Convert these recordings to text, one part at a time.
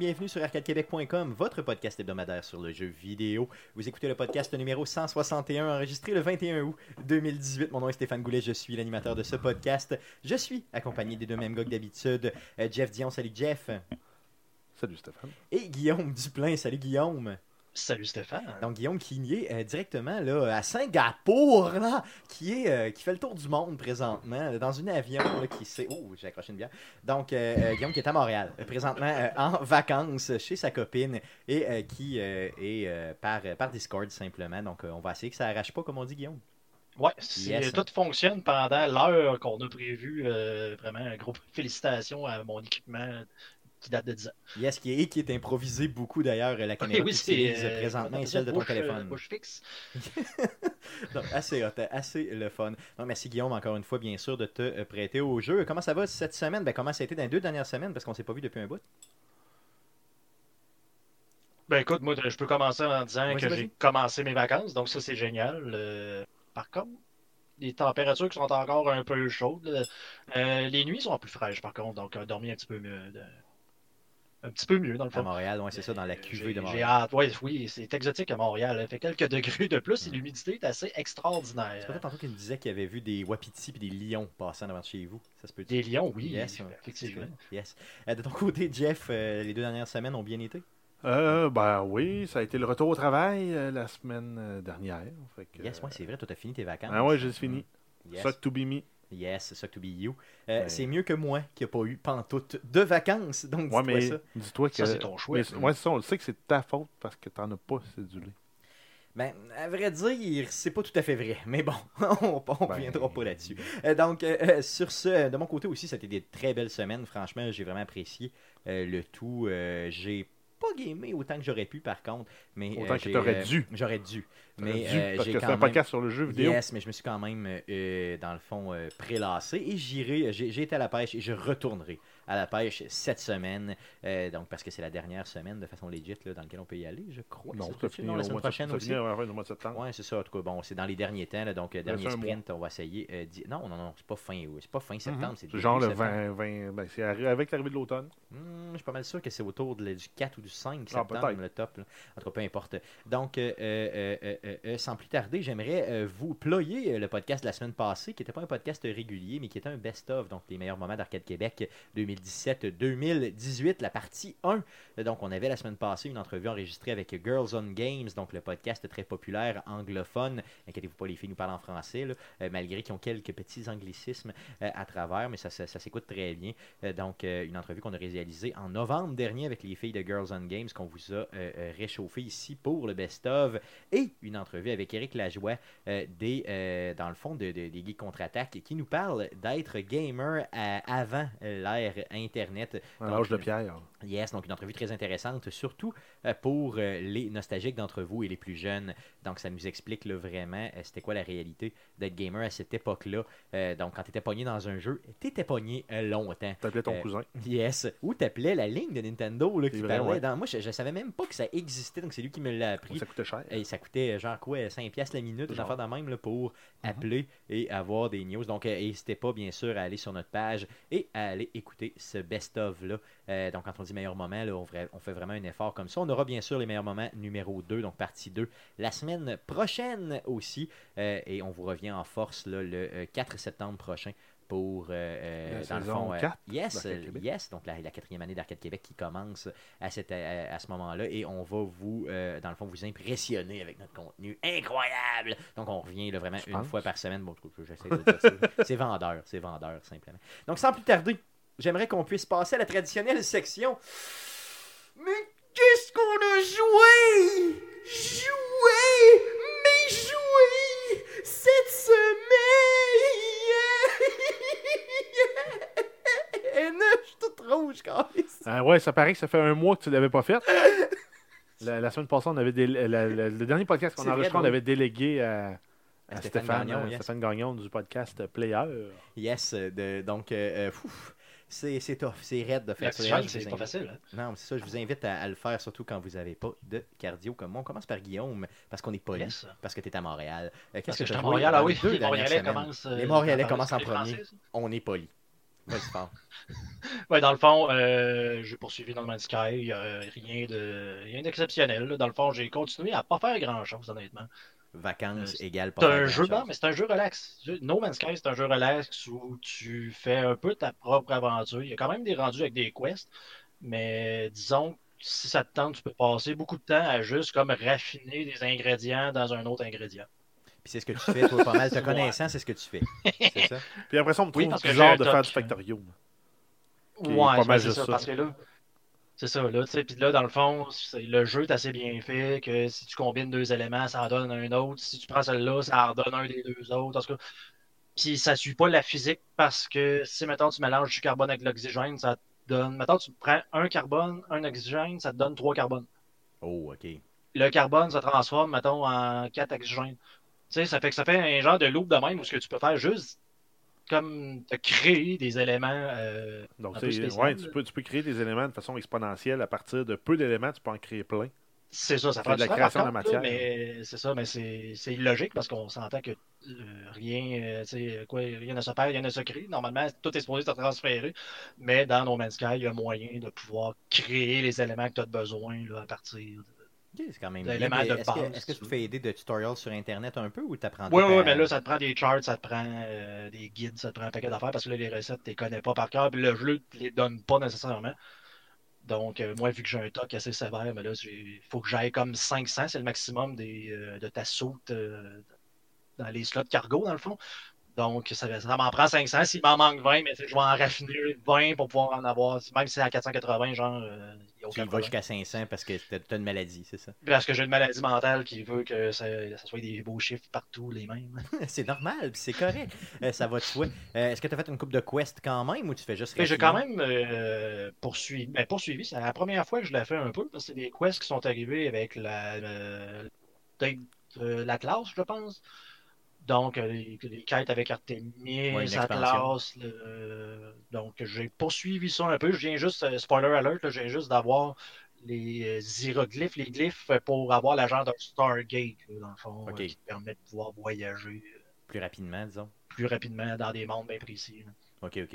bienvenue sur arcadequebec.com, votre podcast hebdomadaire sur le jeu vidéo. Vous écoutez le podcast numéro 161, enregistré le 21 août 2018. Mon nom est Stéphane Goulet, je suis l'animateur de ce podcast. Je suis accompagné des deux mêmes gars que d'habitude. Euh, Jeff Dion, salut Jeff. Salut Stéphane. Et Guillaume Duplain, salut Guillaume. Salut Stéphane. Donc Guillaume qui est euh, directement là, à Singapour, là, qui, est, euh, qui fait le tour du monde présentement, dans un avion là, qui s'est... Oh, j'ai accroché une bière. Donc euh, euh, Guillaume qui est à Montréal, présentement en vacances chez sa copine et qui est par, par Discord simplement. Donc on va essayer que ça arrache pas, comme on dit Guillaume. Ouais, si Yes. tout fonctionne pendant l'heure qu'on a prévue, euh, vraiment, un gros félicitations à mon équipement qui date de 10 ans. Yes, qui est, et qui est improvisé beaucoup d'ailleurs, la caméra oui, utilises euh, présentement est celle de ton téléphone. bouche fixe. Donc, assez hot, assez le fun. Donc, merci Guillaume, encore une fois, bien sûr, de te euh, prêter au jeu. Comment ça va cette semaine? Ben, comment ça a été dans les deux dernières semaines? Parce qu'on s'est pas vu depuis un bout. Ben écoute, moi, je peux commencer en disant que j'ai commencé mes vacances, donc ça, c'est génial. Euh, par contre, les températures qui sont encore un peu chaudes, euh, les nuits sont plus fraîches, par contre, donc on a dormi un petit peu mieux. de- Un petit peu mieux, dans le À fond. Montréal, ouais, c'est ça, dans la Euh, cuvée j'ai- de J'ai Montréal. hâte. Ouais, oui, c'est exotique à Montréal. Il fait quelques degrés de plus et Mm. l'humidité est assez extraordinaire. C'est pas tantôt qu'il me disait qu'il avait vu des wapitis et des lions passant devant chez vous. Ça se peut Des lions, oui, Yes, ouais. effectivement. Yes. Euh, de ton côté, Jeff, euh, les deux dernières semaines ont bien été? Euh, ben oui, ça a été le retour au travail euh, la semaine dernière. Fait que, Yes, ouais, c'est vrai, toi, t'as fini tes vacances. Ah ouais, j'ai fini. Yes. Suck to be me. Yes, suck to be you. Euh, Ouais. C'est mieux que moi qui n'a pas eu pantoute de vacances. Donc, Ouais, dis-toi mais ça. dis-toi que. Ça, c'est ton choix. mais- ouais, c'est ça, on le sait que c'est ta faute parce que t'en as pas cédulé. Ben, à vrai dire, c'est pas tout à fait vrai. Mais bon, on, on Ben, reviendra pas là-dessus. Euh, donc, euh, euh, sur ce, de mon côté aussi, c'était des très belles semaines. Franchement, j'ai vraiment apprécié euh, le tout. Euh, j'ai pas gamé autant que j'aurais pu, par contre. Mais, Autant euh, que t'aurais euh, dû. J'aurais dû. Mais dû, euh, parce que c'est un podcast sur le jeu vidéo. Yes, mais je me suis quand même, euh, dans le fond, prélassé et j'irai, j'ai été à la pêche et je retournerai à la pêche cette semaine, euh, donc parce que c'est la dernière semaine de façon legit là, dans laquelle on peut y aller, je crois. Non, Ça Non, la semaine prochaine ça aussi. du mois de septembre. Ouais, c'est ça. En tout cas, bon, c'est dans les derniers temps, là, donc euh, dernier sprint, on va essayer. euh, Non, non, non, c'est pas fin, oui, c'est pas fin septembre, c'est Mhm. C'est genre le septembre. 20, 20 ben, c'est avec l'arrivée de l'automne. Hmm, je suis pas mal sûr que c'est autour de- du 4 ou du 5 Ah, septembre, peut-être. le top. là. En tout cas, peu importe. Donc, euh, sans plus tarder, j'aimerais vous ployer le podcast de la semaine passée, qui n'était pas un podcast régulier, mais qui était un best-of, donc les meilleurs moments d'Arcade Québec 2017-2018, la partie 1. Euh, Donc, on avait la semaine passée une entrevue enregistrée avec Girls on Games, donc le podcast très populaire anglophone. Inquiétez-vous pas, les filles nous parlent en français, euh, malgré qu'ils ont quelques petits anglicismes euh, à travers, mais ça, s'écoute très bien. Euh, donc, une entrevue qu'on a réalisée en novembre dernier avec les filles de Girls on Games, qu'on vous a réchauffé ici pour le best-of, et une entrevue avec Eric Lajoie, dans le fond, de, de- des Geeks Contre-Attaque, qui nous parle d'être gamer avant l'ère Internet. L'âge de pierre. Yes, donc une entrevue très intéressante, surtout euh, pour euh, les nostalgiques d'entre vous et les plus jeunes. Donc ça nous explique là, vraiment euh, c'était quoi la réalité d'être gamer à cette époque-là. Euh, donc quand tu étais pogné dans un jeu, tu étais pogné euh, longtemps. T'appelais ton Euh, cousin. Yes. Ou t'appelais la ligne de Nintendo là, qui C'est vrai, parlait ouais. dans... Moi, je, je savais même pas que ça existait, donc c'est lui qui me l'a appris. Ça coûtait cher. Et ça coûtait euh, genre quoi, 5 piastres la minute, une affaire de même là, pour Mhm. appeler et avoir des news. Donc, euh, n'hésitez pas, bien sûr, à aller sur notre page et à aller écouter ce best-of-là. Euh, donc, quand on dit meilleur moment, là, on, fait vraiment un effort comme ça. On aura bien sûr les meilleurs moments numéro 2, donc partie 2, la semaine prochaine aussi. Euh, et on vous revient en force là, le euh, 4 septembre prochain pour, euh, euh, dans le fond, euh, 4 yes, euh, yes, donc la, la quatrième année d'Arcade Québec qui commence à, cette, à, à ce moment-là et on va vous, euh, dans le fond, vous impressionner avec notre contenu incroyable. Donc on revient là, vraiment Je une pense. fois par semaine. Bon, je- j'essaie de dire ça. C'est vendeur, c'est vendeur simplement. Donc sans plus tarder, j'aimerais qu'on puisse passer à la traditionnelle section. Mais qu'est-ce qu'on a joué? Joué! Mais joué! Cette semaine! je suis toute rouge, câlisse. Ah ouais, ça paraît que ça fait un mois que tu l'avais pas fait. La, la semaine passée, on avait dé- la- la- le dernier podcast qu'on a enregistré, on avait délégué à, à Stéphane Stéphane, Gagnon, euh, yes. Stéphane Gagnon du podcast Player. Yes, euh, de- donc, euh, euh, c'est c'est tough, c'est raide de faire ça. c'est pas facile. hein. Non, mais c'est ça, je vous invite à, à le faire, surtout quand vous n'avez pas de cardio comme moi. On commence par Guillaume, parce qu'on est poli, Yes. parce que tu es à Montréal. Euh, Parce Qu'est-ce que que je suis à Montréal, ah oui, les Montréalais commencent. euh, Les Montréalais parler commencent en premier. Français. On est poli. Ouais, dans le fond, euh, j'ai poursuivi No Man's Sky. A rien de rien d'exceptionnel. Dans le fond, j'ai continué à pas faire grand-chose, honnêtement. Vacances Euh, égale pas C'est un jeu, non, mais c'est un jeu relax. No Man's Sky, c'est un jeu relax où tu fais un peu ta propre aventure. Il y a quand même des rendus avec des quests, mais disons, que si ça te tente, tu peux passer beaucoup de temps à juste comme raffiner des ingrédients dans un autre ingrédient. Puis c'est ce que tu fais, toi, pas mal. Te Ouais. connaissant, c'est ce que tu fais. C'est ça? Puis après ça, on me Oui, parce que un de faire du Factorium. Ouais, pas mal c'est juste ça, ça. parce que là, c'est ça, là, tu sais, puis là, dans le fond, le jeu est assez bien fait, que si tu combines deux éléments, ça en donne un autre, si tu prends celle-là, ça en donne un des deux autres, en tout cas, puis ça suit pas la physique, parce que si, mettons, tu mélanges du carbone avec l'oxygène, ça te donne, mettons, tu prends un carbone, un oxygène, ça te donne trois carbones. Oh, ok. Le carbone se transforme, mettons, en quatre oxygènes. Tu sais, ça fait que ça fait un genre de loop de même, où ce que tu peux faire juste comme te créer des éléments euh, Donc, spécial, ouais, tu peux, tu peux créer des éléments de façon exponentielle à partir de peu d'éléments, tu peux en créer plein. C'est ça, ça prend de la création par de contre, matière. mais c'est ça, mais c'est illogique parce qu'on s'entend que euh, rien, euh, tu sais, quoi, rien ne se perd, rien ne se crée. Normalement, tout est supposé se transférer, mais dans No Man's Sky, il y a moyen de pouvoir créer les éléments que tu as besoin là, à partir de. C'est quand même bien. Est-ce que, base, est-ce que tu tu te fais aider de tutoriels sur Internet un peu ou t'apprends Oui, tout oui, à- mais là, ça te prend des charts, ça te prend euh, des guides, ça te prend un paquet d'affaires parce que là, les recettes, tu les connais pas par cœur, puis le jeu ne les donne pas nécessairement. Donc, euh, moi, vu que j'ai un toc assez sévère, mais là, il faut que j'aille comme 500, c'est le maximum des, euh, de ta soute dans les slots cargo, dans le fond. Donc, ça, ça m'en prend 500. S'il m'en manque 20, mais tu je vais en raffiner 20 pour pouvoir en avoir. Même si c'est à 480, genre, euh, il y a Tu aucun y vas jusqu'à 500 parce que t'as t'as une maladie, c'est ça? Parce que j'ai une maladie mentale qui veut que ça, ça soit des beaux chiffres partout, les mêmes. c'est normal, puis c'est correct. Euh, ça va de soi. Euh, Est-ce que tu as fait une coupe de quest quand même ou tu fais juste j'ai quand même euh, poursuivi. Ben, poursuivi, c'est la première fois que je l'ai fait un peu, parce que c'est des quests qui sont arrivés avec la, euh, l'Atlas, je pense. Donc, euh, les, les quêtes avec Artemis, Ouais, Atlas. le- euh, donc, j'ai poursuivi ça un peu. Je viens juste, euh, spoiler alert, viens juste d'avoir les hiéroglyphes, les glyphes pour avoir l'agent d'un Stargate, dans le fond, qui permet de pouvoir voyager Plus rapidement, disons. plus rapidement dans des mondes bien précis.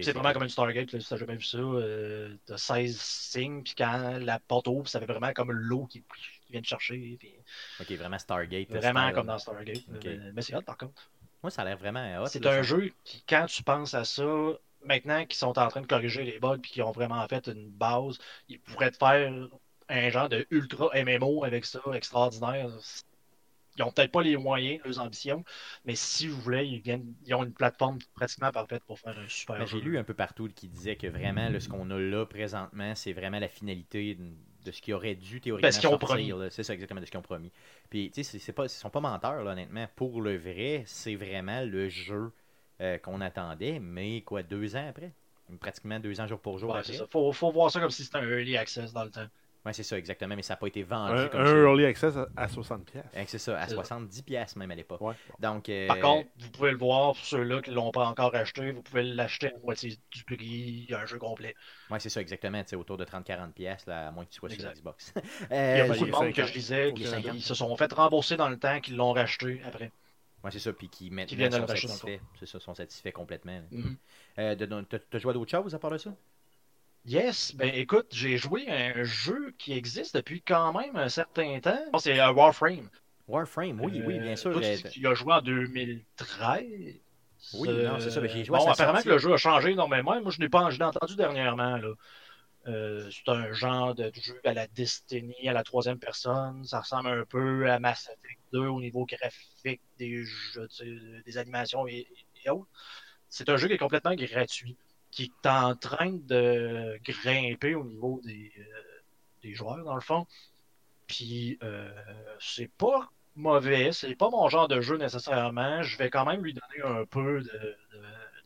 C'est vraiment comme une Stargate, là, si t'as jamais vu ça. Euh, t'as 16 signes, puis quand la porte ouvre, ça fait vraiment comme l'eau qui, qui vient te chercher. Puis Ok, vraiment Stargate. vraiment style. comme dans Stargate. Mais, mais c'est hot par contre. Moi, ça a l'air vraiment hot. c'est un jeu qui, quand tu penses à ça, maintenant qu'ils sont en train de corriger les bugs, puis qu'ils ont vraiment fait une base, ils pourraient te faire un genre de ultra MMO avec ça, extraordinaire. Ils ont peut-être pas les moyens, leurs ambitions, mais si vous voulez, ils, viennent, ils ont une plateforme pratiquement parfaite pour faire un super jeu. J'ai lu un peu partout qui disait que vraiment, là, ce qu'on a là présentement, c'est vraiment la finalité de- ce qui aurait dû théoriquement Ben, ce sortir. C'est ça exactement de ce qu'ils ont promis. Puis, tu sais, pas, ils sont pas menteurs, là, honnêtement. Pour le vrai, c'est vraiment le jeu euh, qu'on attendait, mais quoi, deux ans après? Pratiquement deux ans jour pour jour Ouais, après. ça. Faut, faut voir ça comme si c'était un early access dans le temps. Ouais, c'est ça, exactement, mais ça n'a pas été vendu Un, comme un ça. early access à, à 60$. pièces. C'est ça, à C'est ça. 70 pièces même à l'époque. Ouais. Donc, euh, Par contre, vous pouvez le voir, pour ceux-là qui ne l'ont pas encore acheté, vous pouvez l'acheter à moitié du prix, un jeu complet. ouais, c'est ça, exactement, tu autour de 30-40 pièces, là, à moins que tu sois sur. Xbox. Il y a Euh, beaucoup il de monde 50. que je disais qui qui se sont fait rembourser dans le temps, qui l'ont racheté après. Ouais, c'est ça, puis qui maintenant viennent de sont satisfaits. C'est ça, sont satisfaits complètement. Mhm. Euh, T'as t'as joué à d'autres choses à part de ça? Yes, ben écoute, j'ai joué à un jeu qui existe depuis quand même un certain temps. C'est euh, Warframe. Warframe, oui, oui, bien Euh, sûr. toi, euh, as joué en 2013. Oui, non, c'est ça, mais j'ai joué Bon, apparemment sortie. que le jeu a changé énormément. Moi, je n'ai pas je entendu dernièrement. Là. Euh, c'est un genre de jeu à la Destiny, à la troisième personne. Ça ressemble un peu à Mass Effect 2 au niveau graphique, des jeux, des animations et, et autres. C'est un jeu qui est complètement gratuit, qui est en train de grimper au niveau des, euh, des joueurs, dans le fond. Puis, euh, c'est pas mauvais, c'est pas mon genre de jeu nécessairement. Je vais quand même lui donner un peu de,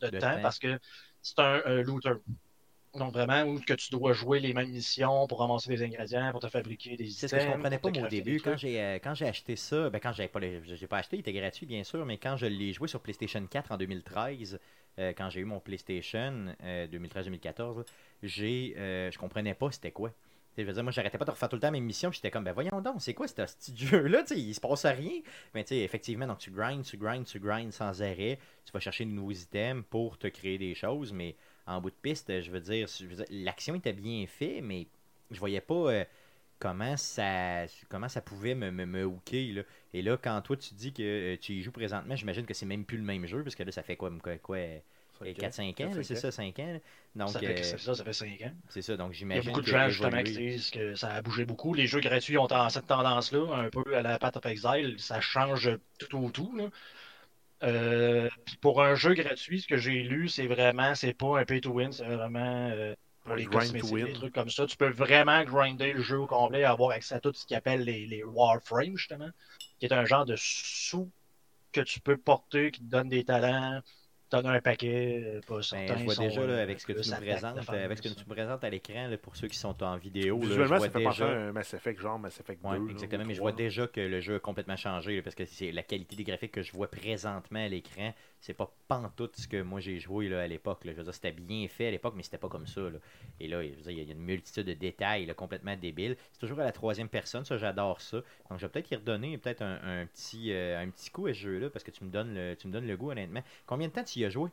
de- temps temps. parce que c'est un, un looter. Donc, vraiment, où que tu dois jouer les mêmes missions pour ramasser des ingrédients, pour te fabriquer des C'est ce que je items, comprenais pas moi, au début. Quand j'ai euh, quand j'ai acheté ça, ben quand j'avais pas j'ai pas acheté, il était gratuit bien sûr, mais quand je l'ai joué sur PlayStation 4 en 2013, euh, quand j'ai eu mon PlayStation euh, 2013-2014, là, j'ai euh, je comprenais pas c'était quoi. Je veux dire, moi, j'arrêtais pas de refaire tout le temps mes missions. J'étais comme, ben voyons donc, c'est quoi ce petit jeu-là? Il se passe rien. Mais tu sais, effectivement, donc tu grindes, tu grindes, tu grindes sans arrêt. Tu vas chercher de nouveaux items pour te créer des choses. Mais en bout de piste. Je veux dire, l'action était bien faite, mais je voyais pas euh, comment ça comment ça pouvait me, me, me hooker. Là. Et là, quand toi tu dis que euh, tu y joues présentement, j'imagine que c'est même plus le même jeu, parce que là, ça fait quoi, quoi, quoi 4-5 ans, là, c'est ça, 5 ans. Donc, ça, fait, euh, ça, ça fait 5 ans. c'est ça, donc Il y a j'imagine beaucoup de gens justement qui disent que ça a bougé beaucoup. Les jeux gratuits ont cette tendance-là, un peu à la Path of Exile, ça change tout au tout. là. Euh, pour un jeu gratuit, ce que j'ai lu, c'est vraiment, c'est pas un pay to win, c'est vraiment euh, pour les grind to cosmétiques, win. des trucs comme ça. Tu peux vraiment grinder le jeu au complet et avoir accès à tout ce qu'ils appellent les, les Warframes, justement, qui est un genre de sous que tu peux porter, qui te donne des talents, te donne un paquet, euh, pas Ben, certains je vois déjà là, euh, avec ce que tu attaque, présentes, avec ce que tu nous présentes à l'écran, pour ceux qui sont en vidéo, là, je Visuellement, vois ça fait penser déjà. à un Mass Effect, genre Mass Effect 2. Ouais, exactement, mais je 3. vois déjà que le jeu a complètement changé là, parce que c'est la qualité des graphiques que je vois présentement à l'écran, c'est pas pantoute ce que moi j'ai joué là, à l'époque. Je veux dire, c'était bien fait à l'époque, mais c'était pas comme ça. là. Et là, je veux dire, il y a une multitude de détails là, complètement débiles. C'est toujours à la troisième personne, ça j'adore ça. Donc je vais peut-être y redonner peut-être un, un petit, euh, un petit coup à ce jeu-là, parce que tu me donnes le, tu me donnes le goût honnêtement. Combien de temps tu y as joué?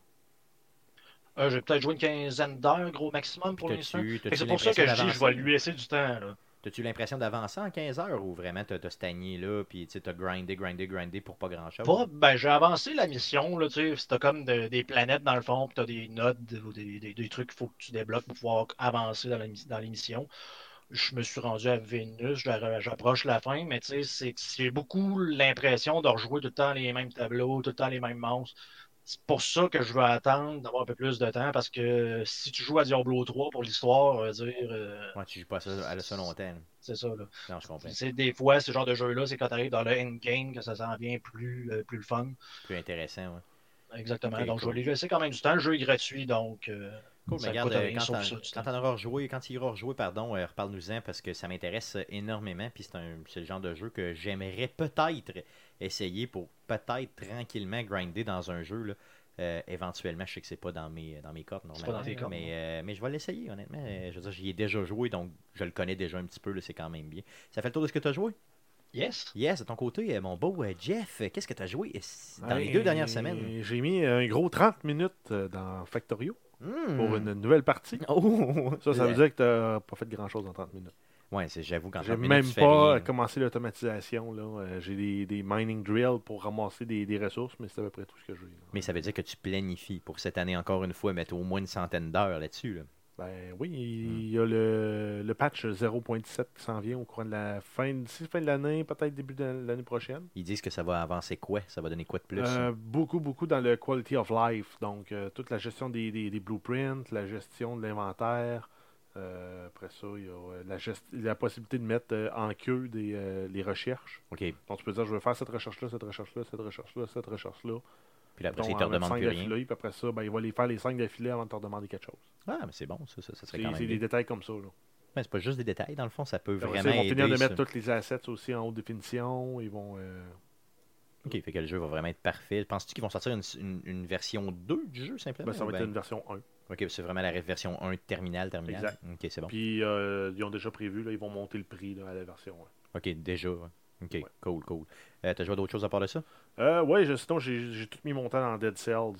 Euh, j'ai peut-être joué une quinzaine d'heures, gros maximum pour l'instant. C'est pour ça que je dis je vais lui laisser du temps. Là. T'as-tu l'impression d'avancer en 15 heures ou vraiment t'as t'as stagné là, puis tu as grindé, grindé, grindé pour pas grand-chose? Pas, ben, j'ai avancé la mission, là, tu sais, t'as comme de- des planètes dans le fond, puis t'as des nodes ou des, des- des trucs qu'il faut que tu débloques pour pouvoir avancer dans, la, dans les missions. Je me suis rendu à Vénus, j'approche la fin, mais tu sais, j'ai beaucoup l'impression de rejouer tout le temps les mêmes tableaux, tout le temps les mêmes monstres. C'est pour ça que je veux attendre d'avoir un peu plus de temps, parce que si tu joues à Diablo 3 pour l'histoire, on va dire, euh, Ouais, tu joues pas à ça, à ça longtemps. c'est ça, là. Non, je comprends. C'est des fois, ce genre de jeu-là, c'est quand tu arrives dans le endgame que ça s'en vient plus, euh, plus le fun. Plus intéressant, ouais. Exactement. Donc, je vais lui laisser quand même du temps. Le jeu est gratuit, donc. euh, Cool, Ça mais regarde, euh, rien, quand quand temps. t'en auras rejoué, quand il ira rejouer, pardon, reparle-nous-en parce que ça m'intéresse énormément. Puis c'est le genre de jeu que j'aimerais peut-être essayer pour peut-être tranquillement grinder dans un jeu. Là. Euh, éventuellement, je sais que c'est pas dans mes, dans mes cordes pas normalement. dans tes cordes, mais, euh, mais je vais l'essayer, honnêtement. Euh, Je veux dire, j'y ai déjà joué, donc je le connais déjà un petit peu, là, c'est quand même bien. Ça fait le tour de ce que tu as joué? Yes. Yes, de ton côté, mon beau Jeff, qu'est-ce que tu as joué dans les Ouais, deux dernières semaines? J'ai mis un gros 30 minutes dans Factorio Hmm. pour une nouvelle partie. Oh! Ça, ça veut dire que t'as pas fait grand chose en 30 minutes. Ouais, c'est- j'avoue qu'en J'ai 30 minutes, même fais pas rien. commencé l'automatisation. là. Euh, J'ai des, des mining drills pour ramasser des, des ressources, mais c'est à peu près tout ce que j'ai. là. Mais ça veut dire que tu planifies pour cette année encore une fois mettre au moins une centaine d'heures là-dessus. Là. Ben oui, il y a le, le patch 0.17 qui s'en vient au courant de la fin, d'ici fin de l'année, peut-être début de l'année prochaine. Ils disent que ça va avancer quoi? Ça va donner quoi de plus? Euh, beaucoup, beaucoup dans le quality of life. Donc, euh, toute la gestion des, des- des blueprints, la gestion de l'inventaire. Euh, après ça, il y a euh, la, possibilité de mettre euh, en queue des, euh, les recherches. Ok. Puis Donc, tu peux dire, je veux faire cette recherche-là, cette recherche-là, cette recherche-là, cette recherche-là. là, après, Donc, te plus rien. puis après ça, ben, il va les faire les 5 d'affilée avant de te redemander quelque chose. Ah, mais c'est bon, ça, ça, ça serait C'est quand même. c'est des bien. détails comme ça. Là. Mais c'est pas juste des détails, dans le fond, ça peut Après ça, vraiment. ils vont finir de mettre tous les assets aussi en haute définition. Ils vont. Ok, fait que le jeu va vraiment être parfait. Penses-tu qu'ils vont sortir une, une- une version 2 du jeu simplement ben, ça va être ben- une version 1. Ok, c'est vraiment la version 1 terminal, terminal. Exact. Ok, c'est bon. Puis euh, ils ont déjà prévu, là, ils vont monter le prix là, à la version 1. Ok, déjà. ouais. Ok, Ouais. cool, cool. Euh, T'as joué à d'autres choses à part de ça? Euh, ouais, je- sinon j'ai tout mis mon temps dans Dead Cells.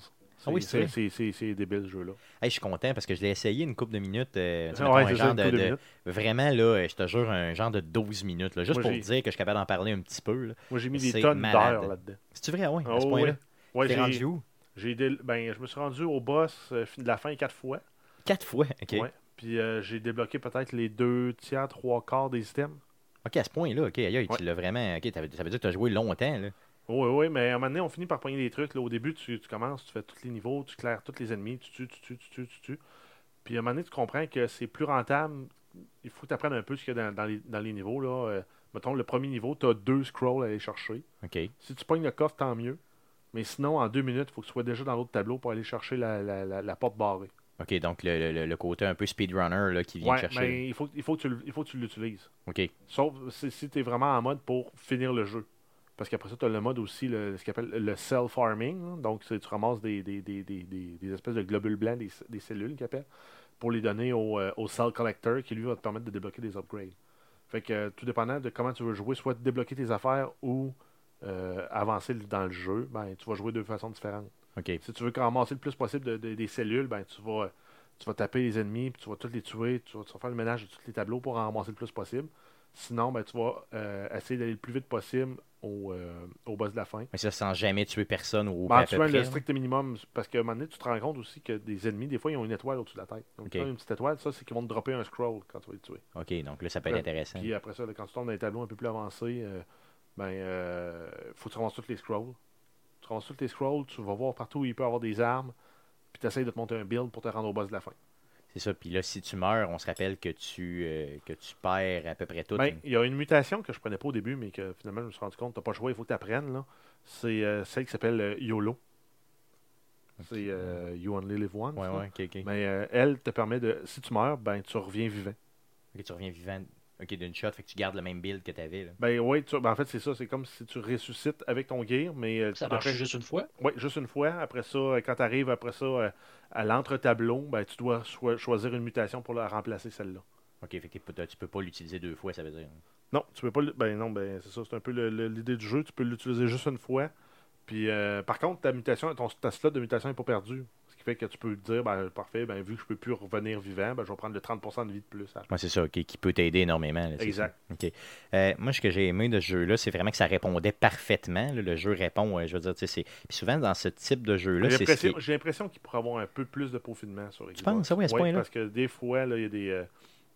Ah oui, c'est débile ce jeu-là. Hey, je suis content parce que je l'ai essayé une couple de minutes. euh, sais, Ouais, un genre de- couple de de- minutes. Vraiment, là, je te jure, un genre de 12 minutes. Là, juste Moi, pour j'ai- dire que je suis capable d'en parler un petit peu. là. Moi j'ai mis des tonnes d'heures là-dedans. C'est-tu vrai, ouais, à Oh, ce point-là? Ouais, j'ai- rendu où? J'ai dé- ben, je me suis rendu au boss euh, de la fin quatre fois. Quatre fois, ok. Ouais. Puis euh, j'ai débloqué peut-être les deux tiers, trois quarts des items. Ok, à ce point-là, ok, aïe, tu l'as vraiment. Ok, ça veut ça veut dire que tu as joué longtemps. Là. Oui, oui, mais à un moment donné, on finit par pogner des trucs. Là. Au début, tu, tu commences, tu fais tous les niveaux, tu claires tous les ennemis, tu tues, tu tues, tu tues, tu tues. Puis à un moment donné, tu comprends que c'est plus rentable. Il faut que tu apprennes un peu ce qu'il y a dans, dans les, dans les niveaux. Là. Euh, mettons, le premier niveau, tu as deux scrolls à aller chercher. Ok. Si tu pognes le coffre, tant mieux. Mais sinon, en deux minutes, il faut que tu sois déjà dans l'autre tableau pour aller chercher la, la, la, la porte barrée. Ok, donc le, le- le côté un peu speedrunner là, qui vient Ouais, chercher. mais il faut, il faut que tu, le- il faut que tu l'utilises. Ok. Sauf si, si tu es vraiment en mode pour finir le jeu. Parce qu'après ça, tu as le mode aussi, le, ce qu'on appelle le self-farming. là. Donc, c'est- tu ramasses des, des, des, des, espèces de globules blancs, des, des cellules qu'ils appellent, pour les donner au, euh, au Cell Collector qui lui va te permettre de débloquer des upgrades. Fait que euh, tout dépendant de comment tu veux jouer, soit débloquer tes affaires ou euh, avancer dans le jeu, ben, tu vas jouer de façon différente. Ok. Si tu veux ramasser le plus possible de- de- des cellules, ben, tu vas tu vas taper les ennemis, puis tu vas tous les tuer, tu vas, tu vas faire le ménage de tous les tableaux pour en ramasser le plus possible. Sinon, ben, tu vas euh, essayer d'aller le plus vite possible au, euh, au boss de la fin. Mais ça, sans jamais tuer personne ou Ben, à en peu tuant près. le strict minimum, parce qu'à un moment donné, tu te rends compte aussi que des ennemis, des fois, ils ont une étoile au-dessus de la tête. Donc, Ok. tu as une petite étoile, ça, c'est qu'ils vont te dropper un scroll quand tu vas les tuer. Ok, donc là, ça peut être intéressant. Puis après ça, là, quand tu tombes dans les tableaux un peu plus avancés, euh, ben, euh, faut que tu ramasses tous les scrolls. Tu ramasses tous les scrolls, tu vas voir partout où il peut y avoir des armes, puis tu essaies de te monter un build pour te rendre au boss de la fin. C'est ça. Puis là, si tu meurs, on se rappelle que tu, euh, que tu perds à peu près tout. Ben, il y a une mutation que je prenais pas au début, mais que finalement, je me suis rendu compte, tu n'as pas le choix, il faut que tu apprennes. là. C'est euh, celle qui s'appelle euh, YOLO. C'est euh, You Only Live Once. ouais, ouais, ok, ok. Mais euh, elle te permet de. Si tu meurs, ben tu reviens vivant. Tu reviens vivant. Ok, d'une shot, fait que tu gardes le même build que tu avais. Là. Ben oui, tu- ben, en fait, c'est ça. C'est comme si tu ressuscites avec ton gear, mais. euh, Ça marche juste une fois? Oui, juste une fois. Après ça, euh, quand tu arrives après ça euh, à l'entre-tableau, ben, tu dois choi- choisir une mutation pour la remplacer celle-là. Ok, fait que tu peux pas l'utiliser deux fois, ça veut dire. Non, tu peux pas. Ben non, ben c'est ça. C'est un peu l'idée du jeu. Tu peux l'utiliser juste une fois. Puis euh, par contre, ta mutation, ton, ta slot de mutation n'est pas perdu. Ce fait que tu peux te dire, ben parfait, ben vu que je peux plus revenir vivant, ben je vais prendre le 30% de vie de plus. Moi, c'est ça, qui peut t'aider énormément. là, Exact. Euh, moi, ce que j'ai aimé de ce jeu-là, c'est vraiment que ça répondait parfaitement. là. Le jeu répond, euh, je veux dire, tu sais, c'est. Puis souvent, dans ce type de jeu-là, J'ai ce qui l'impression- J'ai l'impression qu'il pourrait avoir un peu plus de peaufinement sur Xbox. penses, ah oui, à ce Ouais, point-là? Parce que des fois, là, il y a des, euh,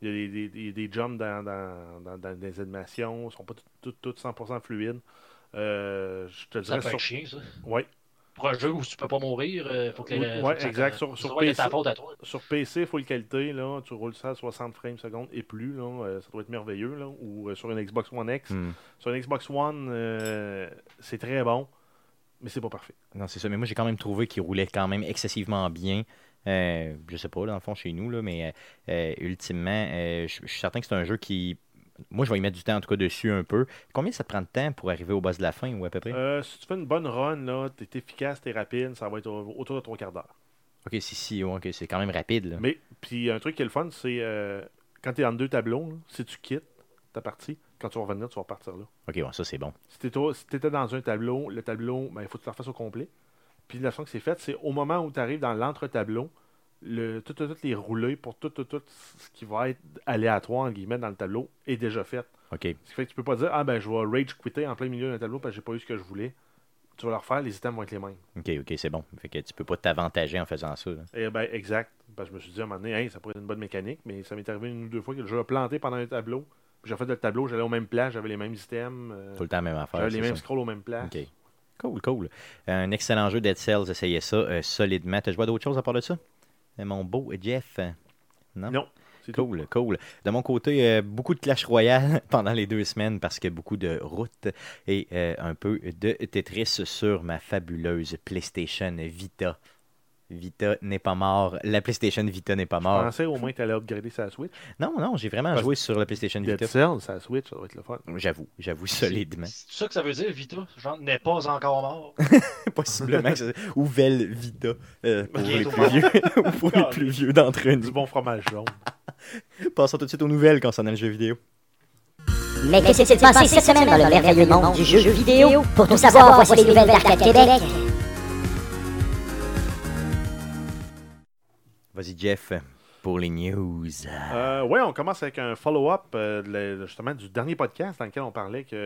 il y a des, des, des- des jumps dans, dans, dans, dans des animations, ils sont pas toutes tout, tout 100% fluides. Euh, je te Ça dirais sur... chiant, ça. Ouais, Pour un jeu où tu peux pas mourir, il faut que les. Ouais, exact. Sur- ça sur PC. sur PC, full qualité, là, tu roules ça à 60 frames secondes et plus, là, euh, ça doit être merveilleux. Là, ou euh, sur une Xbox One X. Hmm. Sur une Xbox One, euh, c'est très bon, mais c'est pas parfait. Non, c'est ça. Mais moi, j'ai quand même trouvé qu'il roulait quand même excessivement bien. Euh, je sais pas, dans le fond, chez nous, là, mais euh, euh, ultimement, euh, je suis certain que c'est un jeu qui. Moi, je vais y mettre du temps, en tout cas, dessus un peu. Combien ça te prend de temps pour arriver au boss de la fin, ou à peu près? Euh, si tu fais une bonne run, là, t'es efficace, t'es rapide, ça va être au- autour de trois quarts d'heure. Ok, si, si, ouais, ok, c'est quand même rapide. Là. Mais, puis un truc qui est le fun, c'est euh, quand t'es en deux tableaux, là, si tu quittes ta partie, quand tu vas revenir, tu vas repartir là. Ok, ouais, ça, c'est bon. Si tu étais dans un tableau, le tableau, ben, il faut que tu le refasses au complet. Puis la façon que c'est fait, c'est au moment où tu arrives dans l'entre-tableau, le, tout, tout, tout les roulés pour tout, tout, tout ce qui va être aléatoire, en guillemets, dans le tableau, est déjà fait. Ok, Ce qui fait que tu peux pas dire, ah ben je vais rage quitter en plein milieu d'un tableau parce que j'ai pas eu ce que je voulais. Tu vas le refaire, les items vont être les mêmes. ok, ok, c'est bon. Fait que tu peux pas t'avantager en faisant ça. là. Et ben exact. Parce que je me suis dit à un moment donné, Hey, ça pourrait être une bonne mécanique, mais ça m'est arrivé une ou deux fois que le jeu a planté pendant un tableau. J'ai fait le tableau, j'allais au même place, j'avais les mêmes items, euh, Tout le temps, la même affaire. j'avais les mêmes ça. scrolls aux mêmes places. Ok. Cool, cool. Un excellent jeu Dead Cells, essayez ça euh, solidement. T'as joué à d'autres choses à part de ça? Mon beau Jeff Non? Non, tout. Cool, cool. De mon côté, euh, beaucoup de Clash Royale pendant les deux semaines parce que beaucoup de routes et euh, un peu de Tetris sur ma fabuleuse PlayStation Vita. Vita n'est pas mort. La PlayStation Vita n'est pas Je mort. pensais au moins que tu allais upgrader sa Switch. Non, non, j'ai vraiment Parce- joué sur la PlayStation Dead Vita. Cells, sa Switch, ça doit être le fun. J'avoue, j'avoue solidement. C'est ça que ça veut dire, Vita? Genre, n'est pas encore mort. Possiblement. Ou Vel Vita euh, pour, les plus vieux, pour les plus vieux d'entre Du nous. bon fromage jaune. Passons tout de suite aux nouvelles concernant le jeu vidéo. Mais que s'est-il passé cette semaine dans le merveilleux monde du jeu vidéo? Pour tout savoir, voici les nouvelles d'Arcade Québec. Vas-y, Jeff, pour les news. Euh, ouais, on commence avec un follow-up euh, justement du dernier podcast dans lequel on parlait qu'il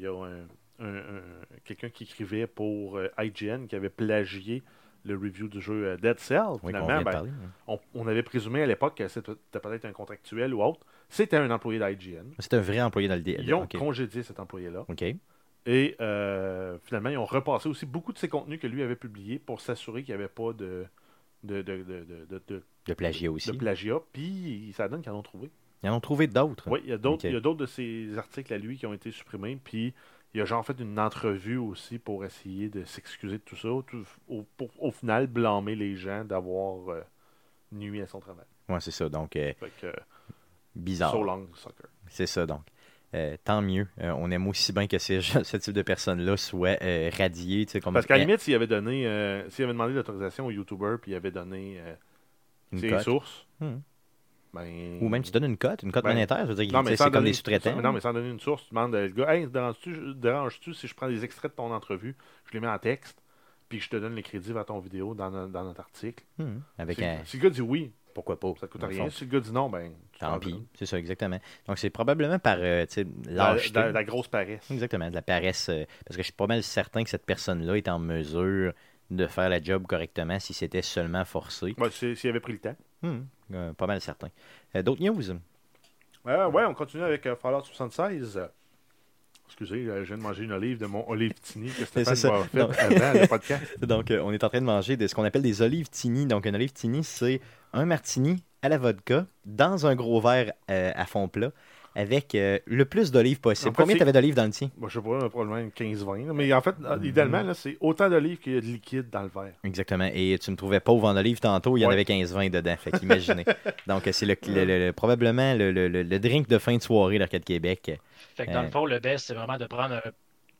y a un, un- un- quelqu'un qui écrivait pour euh, IGN qui avait plagié le review du jeu euh, Dead Cell. Oui, Finalement, ben, parler. on, on avait présumé à l'époque que c'était peut-être un contractuel ou autre. C'était un employé d'IGN. C'est un vrai employé dans le dé. Ils ont congédié cet employé-là. Ok. Et euh, finalement, ils ont repassé aussi beaucoup de ses contenus que lui avait publiés pour s'assurer qu'il n'y avait pas de, de, de, de, de, de- plagiat aussi. de plagiat. Puis ça donne qu'ils en ont trouvé. Ils en ont trouvé d'autres. Oui, il y a d'autres Ok. il y a d'autres de ces articles à lui qui ont été supprimés. Puis il a genre fait une entrevue aussi pour essayer de s'excuser de tout ça. tout- au, pour au final blâmer les gens d'avoir euh, nuit à son travail. Ouais, c'est ça. Donc, euh, que, bizarre. so long, sucker. C'est ça, donc. Euh, tant mieux. Euh, on aime aussi bien que ces- ce type de personnes-là soient euh, radiées. tu sais, Comme, Parce qu'à la euh, limite, s'il avait donné, s'il avait demandé l'autorisation au YouTuber, puis il avait donné une ses sources, Hmm. ben, Ou même tu donnes une cote, une cote Ben, monétaire. Je veux dire, Non, mais sans c'est comme donner- des sous-traitants. Non, mais sans donner une source, tu demandes le gars, hey, déranges-tu déranges-tu si je prends des extraits de ton entrevue, je les mets en texte, puis je te donne les crédits vers ton vidéo dans, no- dans notre article. Hmm. Avec si, un. si le gars dit oui, pourquoi pas? Ça te coûte rien. Si le gars dit non, ben. Tant pis. C'est ça, exactement. Donc, c'est probablement par euh, La, la- la grosse paresse. Exactement, de la paresse. euh, parce que je suis pas mal certain que cette personne-là est en mesure de faire la job correctement si c'était seulement forcé. Ouais, S'il avait pris le temps. Hmm, euh, pas mal certain. Euh, D'autres news? Ouais, on continue avec Fallout 76. Excusez, euh, je viens de manger une olive de mon olive tini que Stéphane ça. fait avant le podcast. Donc, euh, on est en train de manger de ce qu'on appelle des olives tini. Donc, une olive tini, c'est un martini à la vodka dans un gros verre euh, à fond plat avec euh, le plus d'olives possible. En fait, Combien tu avais d'olives dans le tien? Moi, je sais pas, probablement une 15-20. là. Mais en fait, euh, idéalement, là, c'est autant d'olives qu'il y a de liquide dans le verre. Exactement. Et tu me trouvais pauvre en olives tantôt, il y en Ouais. avait 15-20 dedans. Fait qu'imaginez. Donc, euh, c'est le, le- le- le- probablement le, le- le- le drink de fin de soirée d'Arcade Québec. Fait que dans Euh. le fond, le best, c'est vraiment de prendre un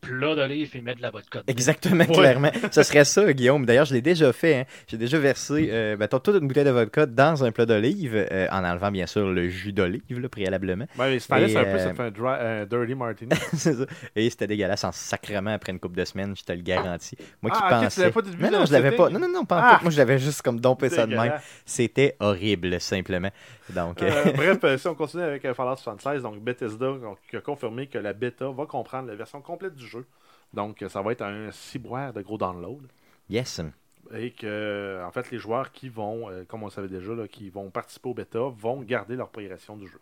plat d'olive et mettre de la vodka. dedans. Exactement, Ouais. clairement. Ce serait ça, Guillaume. D'ailleurs, je l'ai déjà fait. hein. J'ai déjà versé euh, mettons, toute une bouteille de vodka dans un plat d'olive, euh, en enlevant bien sûr le jus d'olive là, préalablement. Ben, mais si Et, un peu, euh, ça te fait un, dry- un dirty martini. C'est ça. Et c'était dégueulasse en sacrement après une couple de semaines, je te le garantis. Moi qui Ah, tu pensais. l'avais pas non, non, je l'avais pas. Non, non, non, pas en Ah! tout. Moi, je l'avais juste comme dompé ça de même. C'était horrible, simplement. Donc, euh, Euh, bref, euh, si on continue avec euh, Fallout 76, donc Bethesda qui a confirmé que la bêta va comprendre la version complète du jeu. Donc, ça va être un ciboire de gros download. yes. Et que, en fait, les joueurs qui vont, euh, comme on le savait déjà, là, qui vont participer au bêta vont garder leur progression du jeu.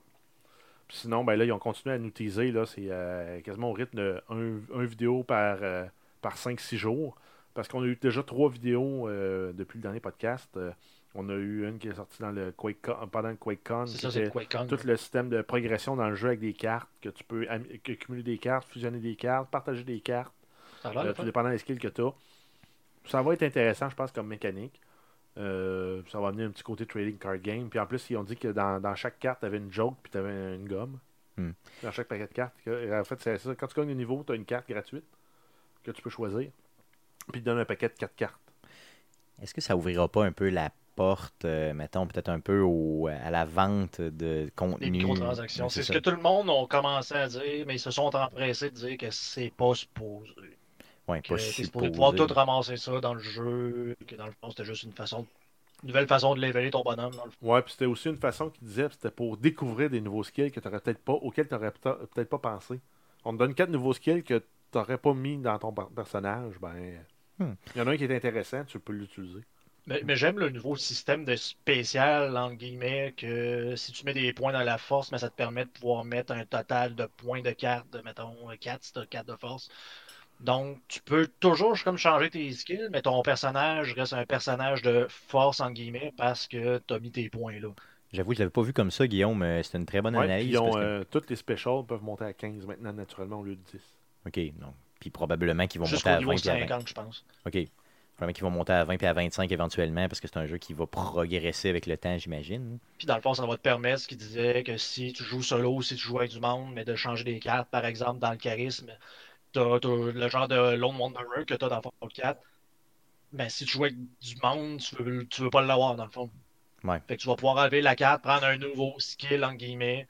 Puis sinon, ben là, ils ont continué à nous teaser. Là, c'est euh, quasiment au rythme de un, un vidéo par, euh, par 5-6 jours. Parce qu'on a eu déjà trois vidéos euh, depuis le dernier podcast. Euh, on a eu une qui est sortie dans le QuakeCon, pendant le QuakeCon. C'est qui ça, c'est était- le QuakeCon. tout le système de progression dans le jeu avec des cartes, que tu peux accumuler des cartes, fusionner des cartes, partager des cartes, euh, tout dépendant des skills que tu as. Ça va être intéressant, je pense, comme mécanique. Euh, ça va amener un petit côté trading card game. Puis en plus, ils ont dit que dans, dans chaque carte, tu avais une joke puis tu avais une gomme. Hmm. Dans chaque paquet de cartes. Que- En fait, c'est ça. Quand tu gagnes un niveau, tu as une carte gratuite que tu peux choisir. Puis ils te donnent un paquet de 4 cartes. Est-ce que ça ouvrira pas un peu la porte, euh, mettons, peut-être un peu au, à la vente de contenu? Les microtransactions. C'est ce que tout le monde a commencé à dire, mais ils se sont empressés de dire que c'est pas supposé. Ouais, Que pas supposé supposé. pouvoir tout ramasser ça dans le jeu, que dans le fond, c'était juste une façon, une nouvelle façon de leveler ton bonhomme. Dans le fond. Ouais, puis c'était aussi une façon qu'ils disaient, c'était pour découvrir des nouveaux skills que peut-être pas, auxquels tu n'aurais peut-être pas pensé. On te donne quatre nouveaux skills que tu n'aurais pas mis dans ton per- personnage. Ben, il Hmm. y en a un qui est intéressant, tu peux l'utiliser. Mais, mais j'aime le nouveau système de spécial, entre guillemets, que si tu mets des points dans la force, mais ça te permet de pouvoir mettre un total de points de carte, de, mettons 4 si tu as 4 de force. Donc, tu peux toujours comme changer tes skills, mais ton personnage reste un personnage de force, entre guillemets, parce que tu as mis tes points là. J'avoue, je l'avais pas vu comme ça, Guillaume. euh, C'était une très bonne Ouais, analyse. ils ont, parce que- euh, toutes les specials peuvent monter à 15 maintenant, naturellement, au lieu de 10. OK, donc. Puis probablement qu'ils vont monter Jusqu'au à 20 niveau puis à 20. 50, je pense. OK. Probablement qu'ils vont monter à 20 puis à 25 éventuellement parce que c'est un jeu qui va progresser avec le temps, j'imagine. Puis dans le fond, ça va te permettre ce qui disait que si tu joues solo, si tu joues avec du monde, mais de changer des cartes, par exemple, dans le charisme, t'as, t'as le genre de Lone Wanderer que t'as dans Fallout 4. Ben, si tu joues avec du monde, tu veux, tu veux pas l'avoir, dans le fond. Ouais. Fait que tu vas pouvoir enlever la carte, prendre un nouveau skill, entre guillemets,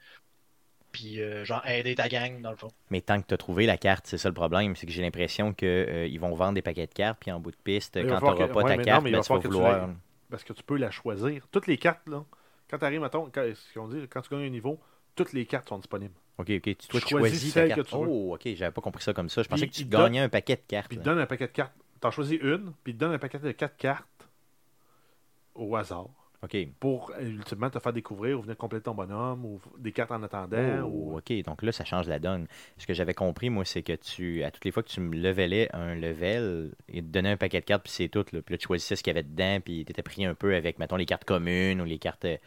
puis euh, genre aider ta gang, dans le fond. Mais tant que tu as trouvé la carte, c'est ça le problème. C'est que j'ai l'impression qu'ils vont vendre des paquets de cartes, puis en bout de piste, quand tu n'auras que- pas ouais, ta mais non, carte, mais il ben, va tu vas tu vouloir. Parce que tu peux la choisir. Toutes les cartes, là, quand tu arrives, mettons, quand, ce qu'on dit, quand tu gagnes un niveau, toutes les cartes sont disponibles. Ok, ok. Tu, toi, tu choisis choisis ta celle carte. que tu veux. Oh, ok. J'avais pas compris ça comme ça. Je pensais Puis que tu gagnais un paquet de cartes. Puis te donne un paquet de cartes. Tu en choisis une, puis te donne un paquet de quatre cartes au hasard. Ok. pour euh, ultimement te faire découvrir ou venir compléter ton bonhomme ou des cartes en attendant. Oh, ou... ok, donc là, ça change la donne. Ce que j'avais compris, moi, c'est que tu, à toutes les fois que tu me levelais un level, il te donnait un paquet de cartes, puis c'est tout. Là. Puis là, tu choisissais ce qu'il y avait dedans, puis tu étais pris un peu avec, mettons, les cartes communes ou les cartes euh,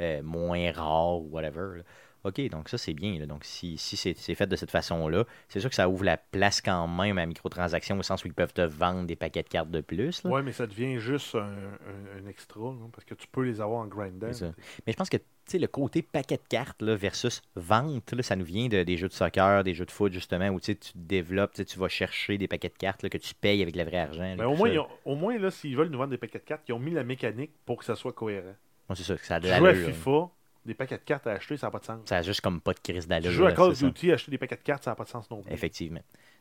euh, moins rares ou whatever. là. Ok, donc ça, c'est bien. là. Donc, si, si c'est fait de cette façon-là, c'est sûr que ça ouvre la place quand même à microtransactions au sens où ils peuvent te vendre des paquets de cartes de plus. Ouais, mais ça devient juste un, un- un extra, parce que tu peux les avoir en grindant. Mais je pense que tu sais, le côté paquet de cartes là, versus vente, là, ça nous vient de- des jeux de soccer, des jeux de foot, justement, où tu développes, tu vas chercher des paquets de cartes là, que tu payes avec le vrai argent. Mais au tout moins, ont- au moins là, s'ils veulent nous vendre des paquets de cartes, ils ont mis la mécanique pour que ça soit cohérent. Ouais, c'est ça, ça a de là. FIFA, des paquets de cartes à acheter, ça n'a pas de sens. Ça a juste comme pas de crise d'allure. Tu joues à Call of. Duty, acheter des paquets de cartes, ça n'a pas de sens non plus. Effectivement.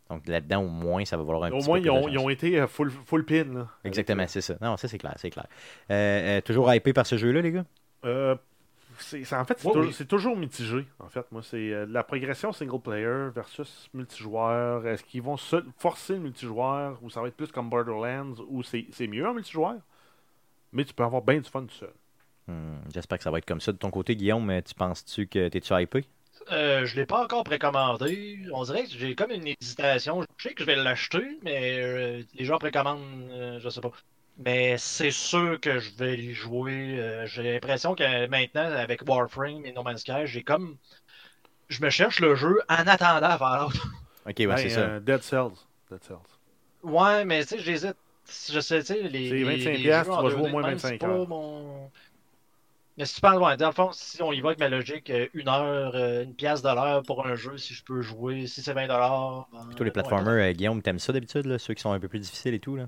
Donc là-dedans, au moins, ça va valoir un Au petit moins, peu de ont, ils ont été euh, full, full pin. là. Exactement, c'est ça. Non, ça, c'est clair, c'est clair. Euh, euh, toujours hypé par ce jeu-là, les gars? Euh, c'est, en fait, c'est, oui. toujours mitigé. En fait, moi, c'est euh, la progression single player versus multijoueur. Est-ce qu'ils vont se- forcer le multijoueur ou ça va être plus comme Borderlands ou c'est, c'est mieux en multijoueur, mais tu peux avoir bien du fun tout seul. Hmm, J'espère que ça va être comme ça. De ton côté, Guillaume, euh, tu penses-tu que t'es-tu hypé? Euh, je l'ai pas encore précommandé. On dirait que j'ai comme une hésitation. Je sais que je vais l'acheter, mais euh, les gens précommandent, euh, je sais pas. Mais c'est sûr que je vais y jouer. Euh, j'ai l'impression que maintenant, avec Warframe et No Man's Sky, j'ai comme. Je me cherche le jeu en attendant Fallout. Ok, ouais, Ben, c'est ça. euh, Dead Cells. Dead Cells. Ouais, mais tu sais, j'hésite. Je sais, tu sais, les. C'est les- 25 les piastres, jeux tu vas jouer au 2D moins de même, 25 c'est pas heures. mon- Mais si tu penses, ouais, dans le fond, si on y va avec ma logique, euh, une heure, euh, une pièce de l'heure pour un jeu, si je peux jouer, si c'est 20 dollars. ben, Tous les platformers, euh, Guillaume, t'aimes ça d'habitude, là, ceux qui sont un peu plus difficiles et tout, là?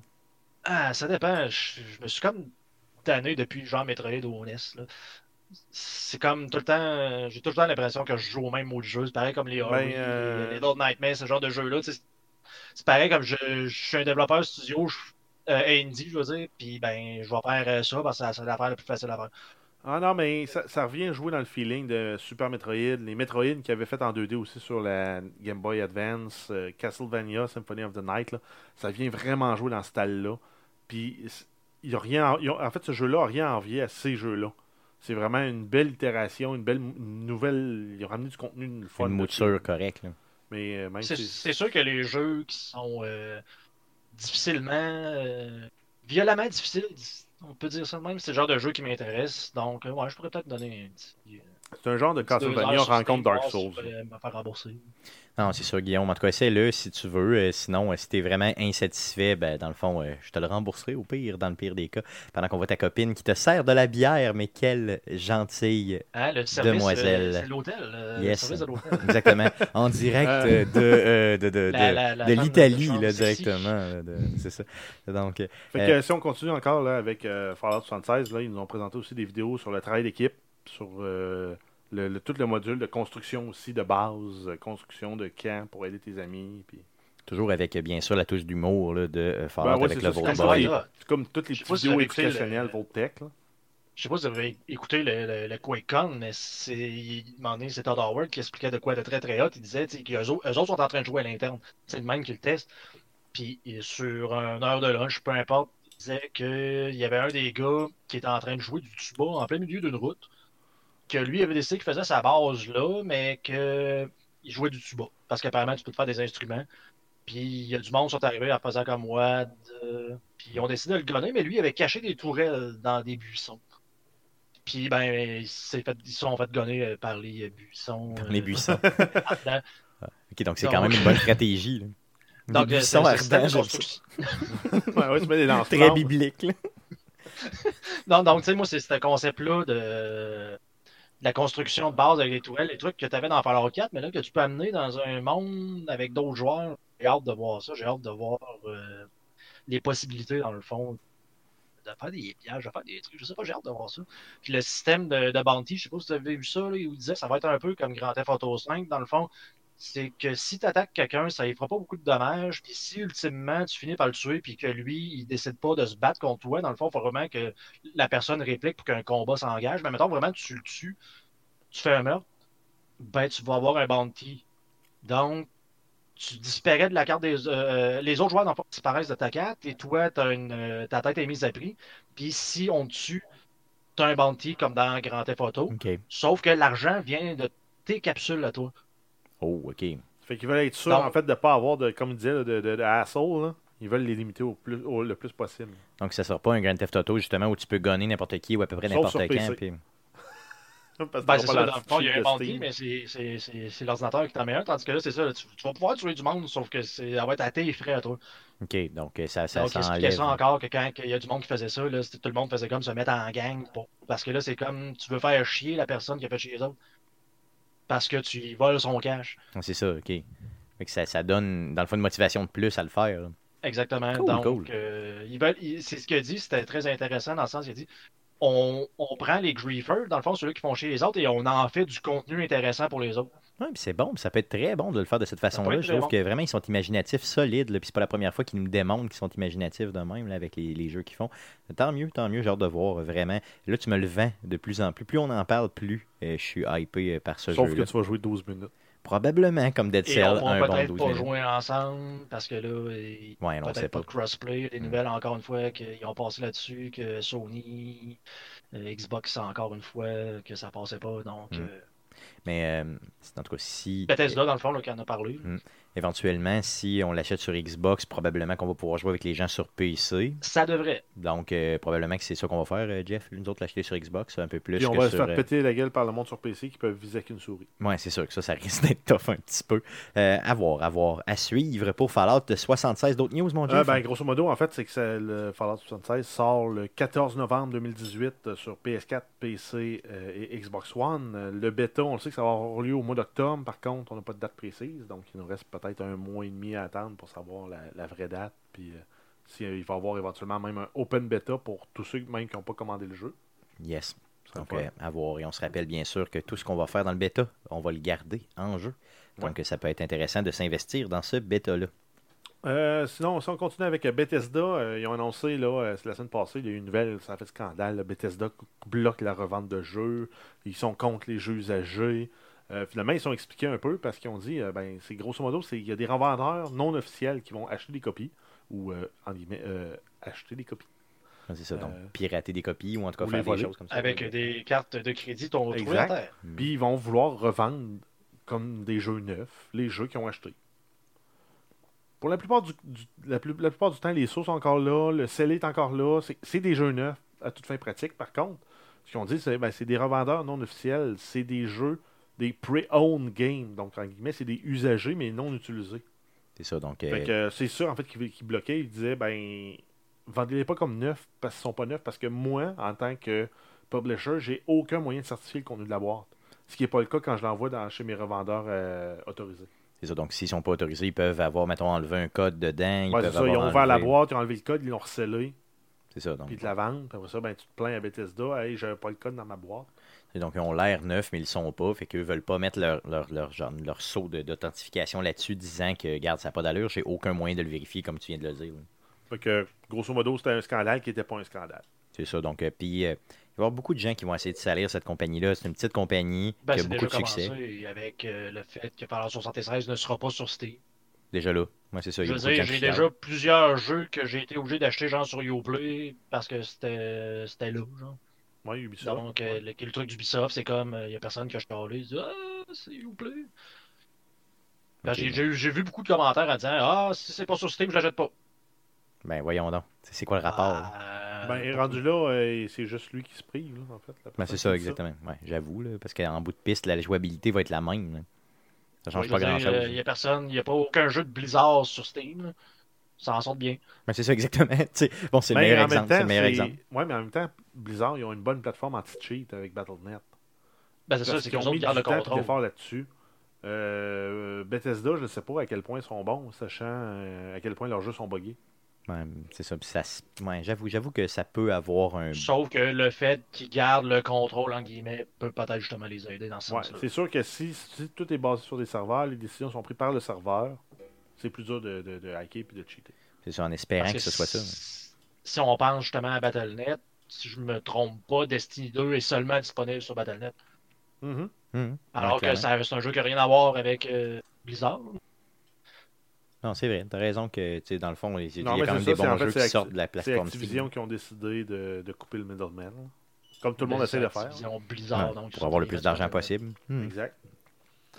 Ah, ça dépend. Je, je me suis comme tanné depuis genre Metroid ou NES. là. C'est comme tout le temps. J'ai tout le temps l'impression que je joue au même mode de jeu. C'est pareil comme les Ori, Ben, euh, les Little Nightmares, ce genre de jeu-là. C'est pareil comme je, je suis un développeur studio, je, euh, indie, je veux dire, puis ben, je vais faire ça parce que c'est l'affaire la plus facile à faire. Ah non, mais ça, ça revient jouer dans le feeling de Super Metroid, les Metroid qu'ils avaient fait en 2D aussi sur la Game Boy Advance, euh, Castlevania, Symphony of the Night, là, ça vient vraiment jouer dans ce style-là. Puis, il y a rien, ils ont- en fait, ce jeu-là n'a rien à envier à ces jeux-là. C'est vraiment une belle itération, une belle une nouvelle. Ils ont ramené du contenu, une fun. Une mouture correcte, là. Mais euh, même C'est si- c'est sûr que les jeux qui sont euh, difficilement, euh, violemment difficiles, on peut dire ça de même, c'est le genre de jeu qui m'intéresse. Donc, euh, ouais, je pourrais peut-être donner un petit. euh, c'est un genre de Castlevania rencontre Dark si Souls. euh, me faire rembourser. Non, c'est sûr, Guillaume. En tout cas, essaie-le si tu veux. Euh, sinon, euh, si t'es vraiment insatisfait, ben, dans le fond, euh, je te le rembourserai au pire, dans le pire des cas. Pendant qu'on voit ta copine qui te sert de la bière, mais quelle gentille. Hein, le service, Demoiselle. euh, c'est l'hôtel. euh, Yes. Le service de l'hôtel. Exactement. En direct de, euh, de, de, La- de- la- la de femme de l'Italie, directement. là, de- C'est ça. Donc, euh, Fait que, si on continue encore là, avec euh, Fallout 76, là, ils nous ont présenté aussi des vidéos sur le travail d'équipe, sur euh, le, le- tout le module de construction aussi de base, euh, construction de camp pour aider tes amis. Puis... toujours avec, euh, bien sûr, la touche d'humour de euh, Fallout Ben ouais, avec le Vault comme. C'est toutes les petites vidéos éducationnelles Voltech. Là. Je sais pas si vous avez écouté le, le, le QuakeCon, mais c'est, il demandait, c'est Todd Howard qui expliquait de quoi de très très hot. Il disait tu sais, qu'eux autres, autres sont en train de jouer à l'interne. C'est le même qui le teste. Puis sur une heure de lunch, peu importe, il disait qu'il y avait un des gars qui était en train de jouer du tuba en plein milieu d'une route. Que lui avait décidé qu'il faisait sa base là, mais qu'il jouait du tuba. Parce qu'apparemment, tu peux te faire des instruments. Puis il y a du monde qui sont arrivés en faisant comme Wad. euh, puis ils ont décidé de le gonner, mais lui il avait caché des tourelles dans des buissons. Puis ben ils se sont fait gonner euh, par les buissons. Les euh, buissons. ardents. Ok, donc c'est quand même une bonne stratégie. là. Donc euh, buissons c'est un système ardents, ouais, ouais, tu mets des Très biblique. là. Non, donc, tu sais, moi, c'est ce concept-là de... la construction de base avec les tourelles, les trucs que tu avais dans Fallout 4, mais là, que tu peux amener dans un monde avec d'autres joueurs. J'ai hâte de voir ça. J'ai hâte de voir euh, les possibilités, dans le fond, de faire des pièges, de faire des trucs. Je sais pas, j'ai hâte de voir ça. Puis le système de, de bounty, je sais pas si vous avez vu ça, là, il vous disait ça va être un peu comme Grand Theft Auto 5, dans le fond. C'est que si tu attaques quelqu'un, ça ne fera pas beaucoup de dommages. Puis si ultimement tu finis par le tuer, puis que lui, il décide pas de se battre contre toi, dans le fond, il faut vraiment que la personne réplique pour qu'un combat s'engage. Mais mettons vraiment tu le tues, tu fais un meurtre, ben tu vas avoir un bounty. Donc, tu disparais de la carte des. euh, les autres joueurs, dans le fond, disparaissent de ta carte et toi, t'as une, euh, ta tête est mise à prix. Puis si on te tue, tu as un bounty comme dans Grand Theft Auto. Sauf que l'argent vient de tes capsules à toi. Oh, ok. Fait qu'ils veulent être sûrs, Donc- en fait, de ne pas avoir, de, comme il disait, là, de, de, de asshole, là. Ils veulent les limiter au plus, au- le plus possible. Donc ça sera pas un Grand Theft Auto justement où tu peux gonner n'importe qui ou à peu près Sauf n'importe sur quand. PC. puis- Parce que Ben, c'est pas ça, dans le fond, il y a un Steam. mais c'est- c'est c'est- c'est l'ordinateur qui t'en met un. Tandis que là, c'est ça, là, tu, tu vas pouvoir tuer du monde, sauf que c'est- ça va être à tes frais à toi. Ok, donc euh, ça, ça Donc, expliquait s'enlève. ça encore que quand il y a du monde qui faisait ça, là, c'était- tout le monde faisait comme se mettre en gang. pour- Parce que là, c'est comme tu veux faire chier la personne qui a fait chier les autres. Parce que tu y voles son cash. C'est ça, ok. Fait que ça, ça donne, dans le fond, une motivation de plus à le faire. là. Exactement. Cool, Donc, cool. euh, ils veulent, ils- c'est ce qu'il dit, c'était très intéressant dans le sens, il a dit on, on prend les griefers, dans le fond, ceux qui font chier les autres, et on en fait du contenu intéressant pour les autres. Ouais, puis c'est bon, puis ça peut être très bon de le faire de cette façon-là. Je trouve bon. que vraiment, ils sont imaginatifs, solides, là, puis c'est pas la première fois qu'ils nous démontrent qu'ils sont imaginatifs de même là, avec les, les jeux qu'ils font. Tant mieux, tant mieux, j'ai hâte de voir, euh, vraiment. Là, tu me le vends de plus en plus. Plus on en parle, plus euh, je suis hypé euh, par ce Sauf jeu. que tu vas jouer 12 minutes. Probablement, comme Dead Et Cell, on un va peut-être 12 pas jouer ensemble parce que là, il- Ouais, non, on sait peut-être pas. pas de crossplay. Les Mm. nouvelles, encore une fois, qu'ils ont passé là-dessus, que Sony, euh, Xbox, encore une fois, que ça passait pas. Donc, Mm. euh, Mais euh, en tout cas, si. Bethesda, dans le fond, là, qui en a parlé. Mm. Éventuellement, si on l'achète sur Xbox, probablement qu'on va pouvoir jouer avec les gens sur PC. Ça devrait. Donc, euh, probablement que c'est ça qu'on va faire, euh, Jeff. Nous autres, l'acheter sur Xbox, un peu plus Puis on que va se faire euh, péter la gueule par le monde sur PC qui peuvent viser avec une souris. Ouais, c'est sûr que ça, ça risque d'être tough un petit peu. Euh, à voir, à voir. À suivre pour Fallout 76. D'autres news, mon Jeff? Euh, ben, grosso modo, en fait, c'est que ça- le Fallout 76 sort le 14 novembre 2018 euh, sur PS4, PC euh, et Xbox One. Le bêta, on le sait que ça va avoir lieu au mois d'octobre. Par contre, on n'a pas de date précise. Donc, il nous reste peut-être un mois et demi à attendre pour savoir la, la vraie date. Puis, euh, s'il va y avoir éventuellement même un open bêta pour tous ceux même qui n'ont pas commandé le jeu. Yes. Donc, euh, à voir. Et on se rappelle bien sûr que tout ce qu'on va faire dans le bêta, on va le garder en jeu. Donc, ça peut être intéressant de s'investir dans ce bêta-là. Euh, sinon, si on continue avec euh, Bethesda, euh, ils ont annoncé, là, euh, la semaine passée, il y a eu une nouvelle, ça a fait scandale. là, Bethesda bloque la revente de jeux, ils sont contre les jeux usagés. Euh, finalement, ils sont expliqués un peu parce qu'ils ont dit, euh, ben, c'est grosso modo, c'est il y a des revendeurs non officiels qui vont acheter des copies ou, euh, en guillemets, euh, acheter des copies. Ouais, C'est ça. Donc, pirater des copies ou en tout cas faire des choses comme ça. Avec des cartes de crédit ton trouvé Exact. à terre. Mm. Puis ils vont vouloir revendre comme des jeux neufs, les jeux qu'ils ont achetés. Pour la plupart du, du- la, plus- la plupart du temps, les sauts sont encore là, le scellé est encore là. C'est- C'est des jeux neufs à toute fin pratique. Par contre, ce qu'ils ont dit, c'est ben, c'est des revendeurs non officiels. C'est des jeux, des pre-owned games. Donc, en guillemets, c'est des usagers, mais non utilisés. C'est ça. Donc, euh, c'est ça, en fait, qui, qui bloquait. Il disait, ben, vendez-les pas comme neufs parce qu'ils sont pas neufs. Parce que moi, en tant que publisher, j'ai aucun moyen de certifier le contenu de la boîte. Ce qui n'est pas le cas quand je l'envoie dans, chez mes revendeurs euh, autorisés. c'est ça. Donc, s'ils sont pas autorisés, ils peuvent avoir, mettons, enlevé un code dedans. Ils Ouais, peuvent ça, ils ont ouvert la boîte, ils ont enlevé le code, ils l'ont recellé, C'est ça. Donc, puis ils te la vendent. Après ça, ben, tu te plains à Bethesda, hey, j'avais pas le code dans ma boîte. Et donc, ils ont l'air neufs, mais ils le sont pas. Fait qu'eux veulent pas mettre leur, leur, leur, genre, leur saut de- d'authentification là-dessus, disant que, garde, ça n'a pas d'allure, j'ai aucun moyen de le vérifier, comme tu viens de le dire. Fait que, grosso modo, c'était un scandale qui n'était pas un scandale. C'est ça. Donc, euh, puis, euh, il va y avoir beaucoup de gens qui vont essayer de salir cette compagnie-là. C'est une petite compagnie Ben, qui a beaucoup déjà de succès. commencé avec euh, le fait que Fallout 76 ne sera pas sur Steam. Déjà là. Ouais, c'est ça. Je veux dire, j'ai déjà plusieurs jeux que j'ai été obligé d'acheter genre sur Uplay parce que c'était c'était là. Genre. Ouais, Ubisoft. Donc, euh, le, le truc d'Ubisoft, c'est comme, il n'y a personne qui a chialé. Il dit, ah, c'est Uplay. Ben, Ok. j'ai- J'ai j'ai vu beaucoup de commentaires en disant, ah, si c'est pas sur Steam, je l'achète pas. Ben, voyons donc. C'est c'est quoi le rapport? là? Ah, Ben, rendu là, euh, c'est juste lui qui se prive, là, en fait. Ben, c'est ça, exactement. Ouais, J'avoue, là, parce qu'en bout de piste, la jouabilité va être la même. là. Ça change pas grand-chose. euh, Il n'y a personne, il n'y a pas aucun jeu de Blizzard sur Steam. Ça en sort bien. Ben, c'est ça, exactement. Bon, c'est le Mais meilleur en même exemple. C'est temps, le meilleur exemple. Ouais, mais en même temps, Blizzard, ils ont une bonne plateforme anti-cheat avec Battle.net. Ben, c'est ça, c'est qu'ils ont mis du le temps d'efforts là-dessus. Euh, Bethesda, je ne sais pas à quel point ils sont bons, sachant euh, à quel point leurs jeux sont buggés. Ouais, c'est ça. Ouais, j'avoue, j'avoue que ça peut avoir un. Sauf que le fait qu'ils gardent le contrôle, en guillemets, peut peut-être justement les aider dans ce Ouais, sens-là. c'est sûr que si, si tout est basé sur des serveurs, les décisions sont prises par le serveur, c'est plus dur de, de, de hacker et de cheater. C'est ça, en espérant que, ce soit ça. si- Si on pense justement à Battle.net, si je me trompe pas, Destiny 2 est seulement disponible sur Battle.net. Mhm. Mhm. Alors Ouais, que reste un jeu qui n'a rien à voir avec euh, Blizzard. Non, c'est vrai. T'as raison que, tu sais, dans le fond, il y a Non, quand même c'est des ça, c'est- bons fait, jeux c'est qui Acti- sortent de la C'est plateforme Activision Steam qui ont décidé de, de couper le middleman. Comme tout le monde essaie de c'est faire. Activision Blizzard, Ouais, donc, pour avoir le c'est- plus d'argent possible. Mhm. Exact.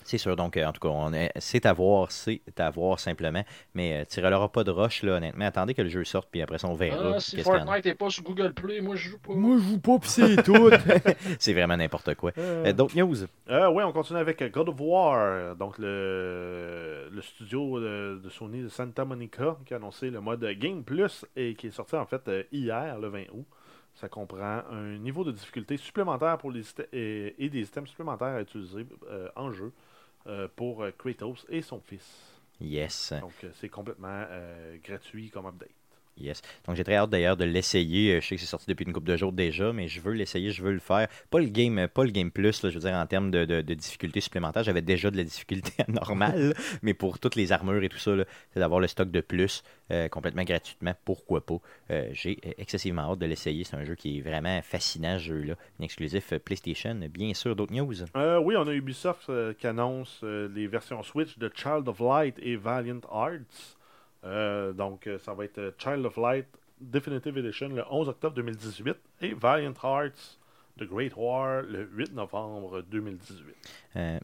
C'est sûr, donc euh, en tout cas, on est- c'est à voir, c'est à voir simplement. Mais euh, tirez-leur pas de roche, là, honnêtement. Attendez que le jeu sorte, puis après ça, on verra. Ah, si. Fortnite n'est pas sur Google Play, moi je joue pas. Moi, je joue pas, pis c'est tout. c'est vraiment n'importe quoi. Euh, D'autres news? Euh, oui, on continue avec euh, God of War, donc le, le studio de, de Sony de Santa Monica qui a annoncé le mode Game Plus et qui est sorti en fait euh, hier, le 20 août. Ça comprend un niveau de difficulté supplémentaire pour les et, et des systèmes supplémentaires à utiliser euh, en jeu euh, pour euh, Kratos et son fils. Yes. Donc euh, c'est complètement euh, gratuit comme update. Yes. Donc j'ai très hâte d'ailleurs de l'essayer. Euh, Je sais que c'est sorti depuis une couple de jours déjà, mais je veux l'essayer, je veux le faire. Pas le game, euh, pas le game plus, je veux dire en termes de, de, de difficulté supplémentaire. J'avais déjà de la difficulté normale, mais pour toutes les armures et tout ça, c'est d'avoir le stock de plus euh, complètement gratuitement, pourquoi pas? J'ai excessivement hâte de l'essayer. C'est un jeu qui est vraiment fascinant, ce jeu-là. Un exclusif PlayStation, bien sûr. D'autres news? Oui, on a Ubisoft qui annonce les versions Switch de Child of Light et Valiant Arts. Euh, donc, euh, ça va être euh, Child of Light Definitive Edition le 11 octobre 2018 et Valiant Hearts The Great War le 8 novembre 2018. Euh,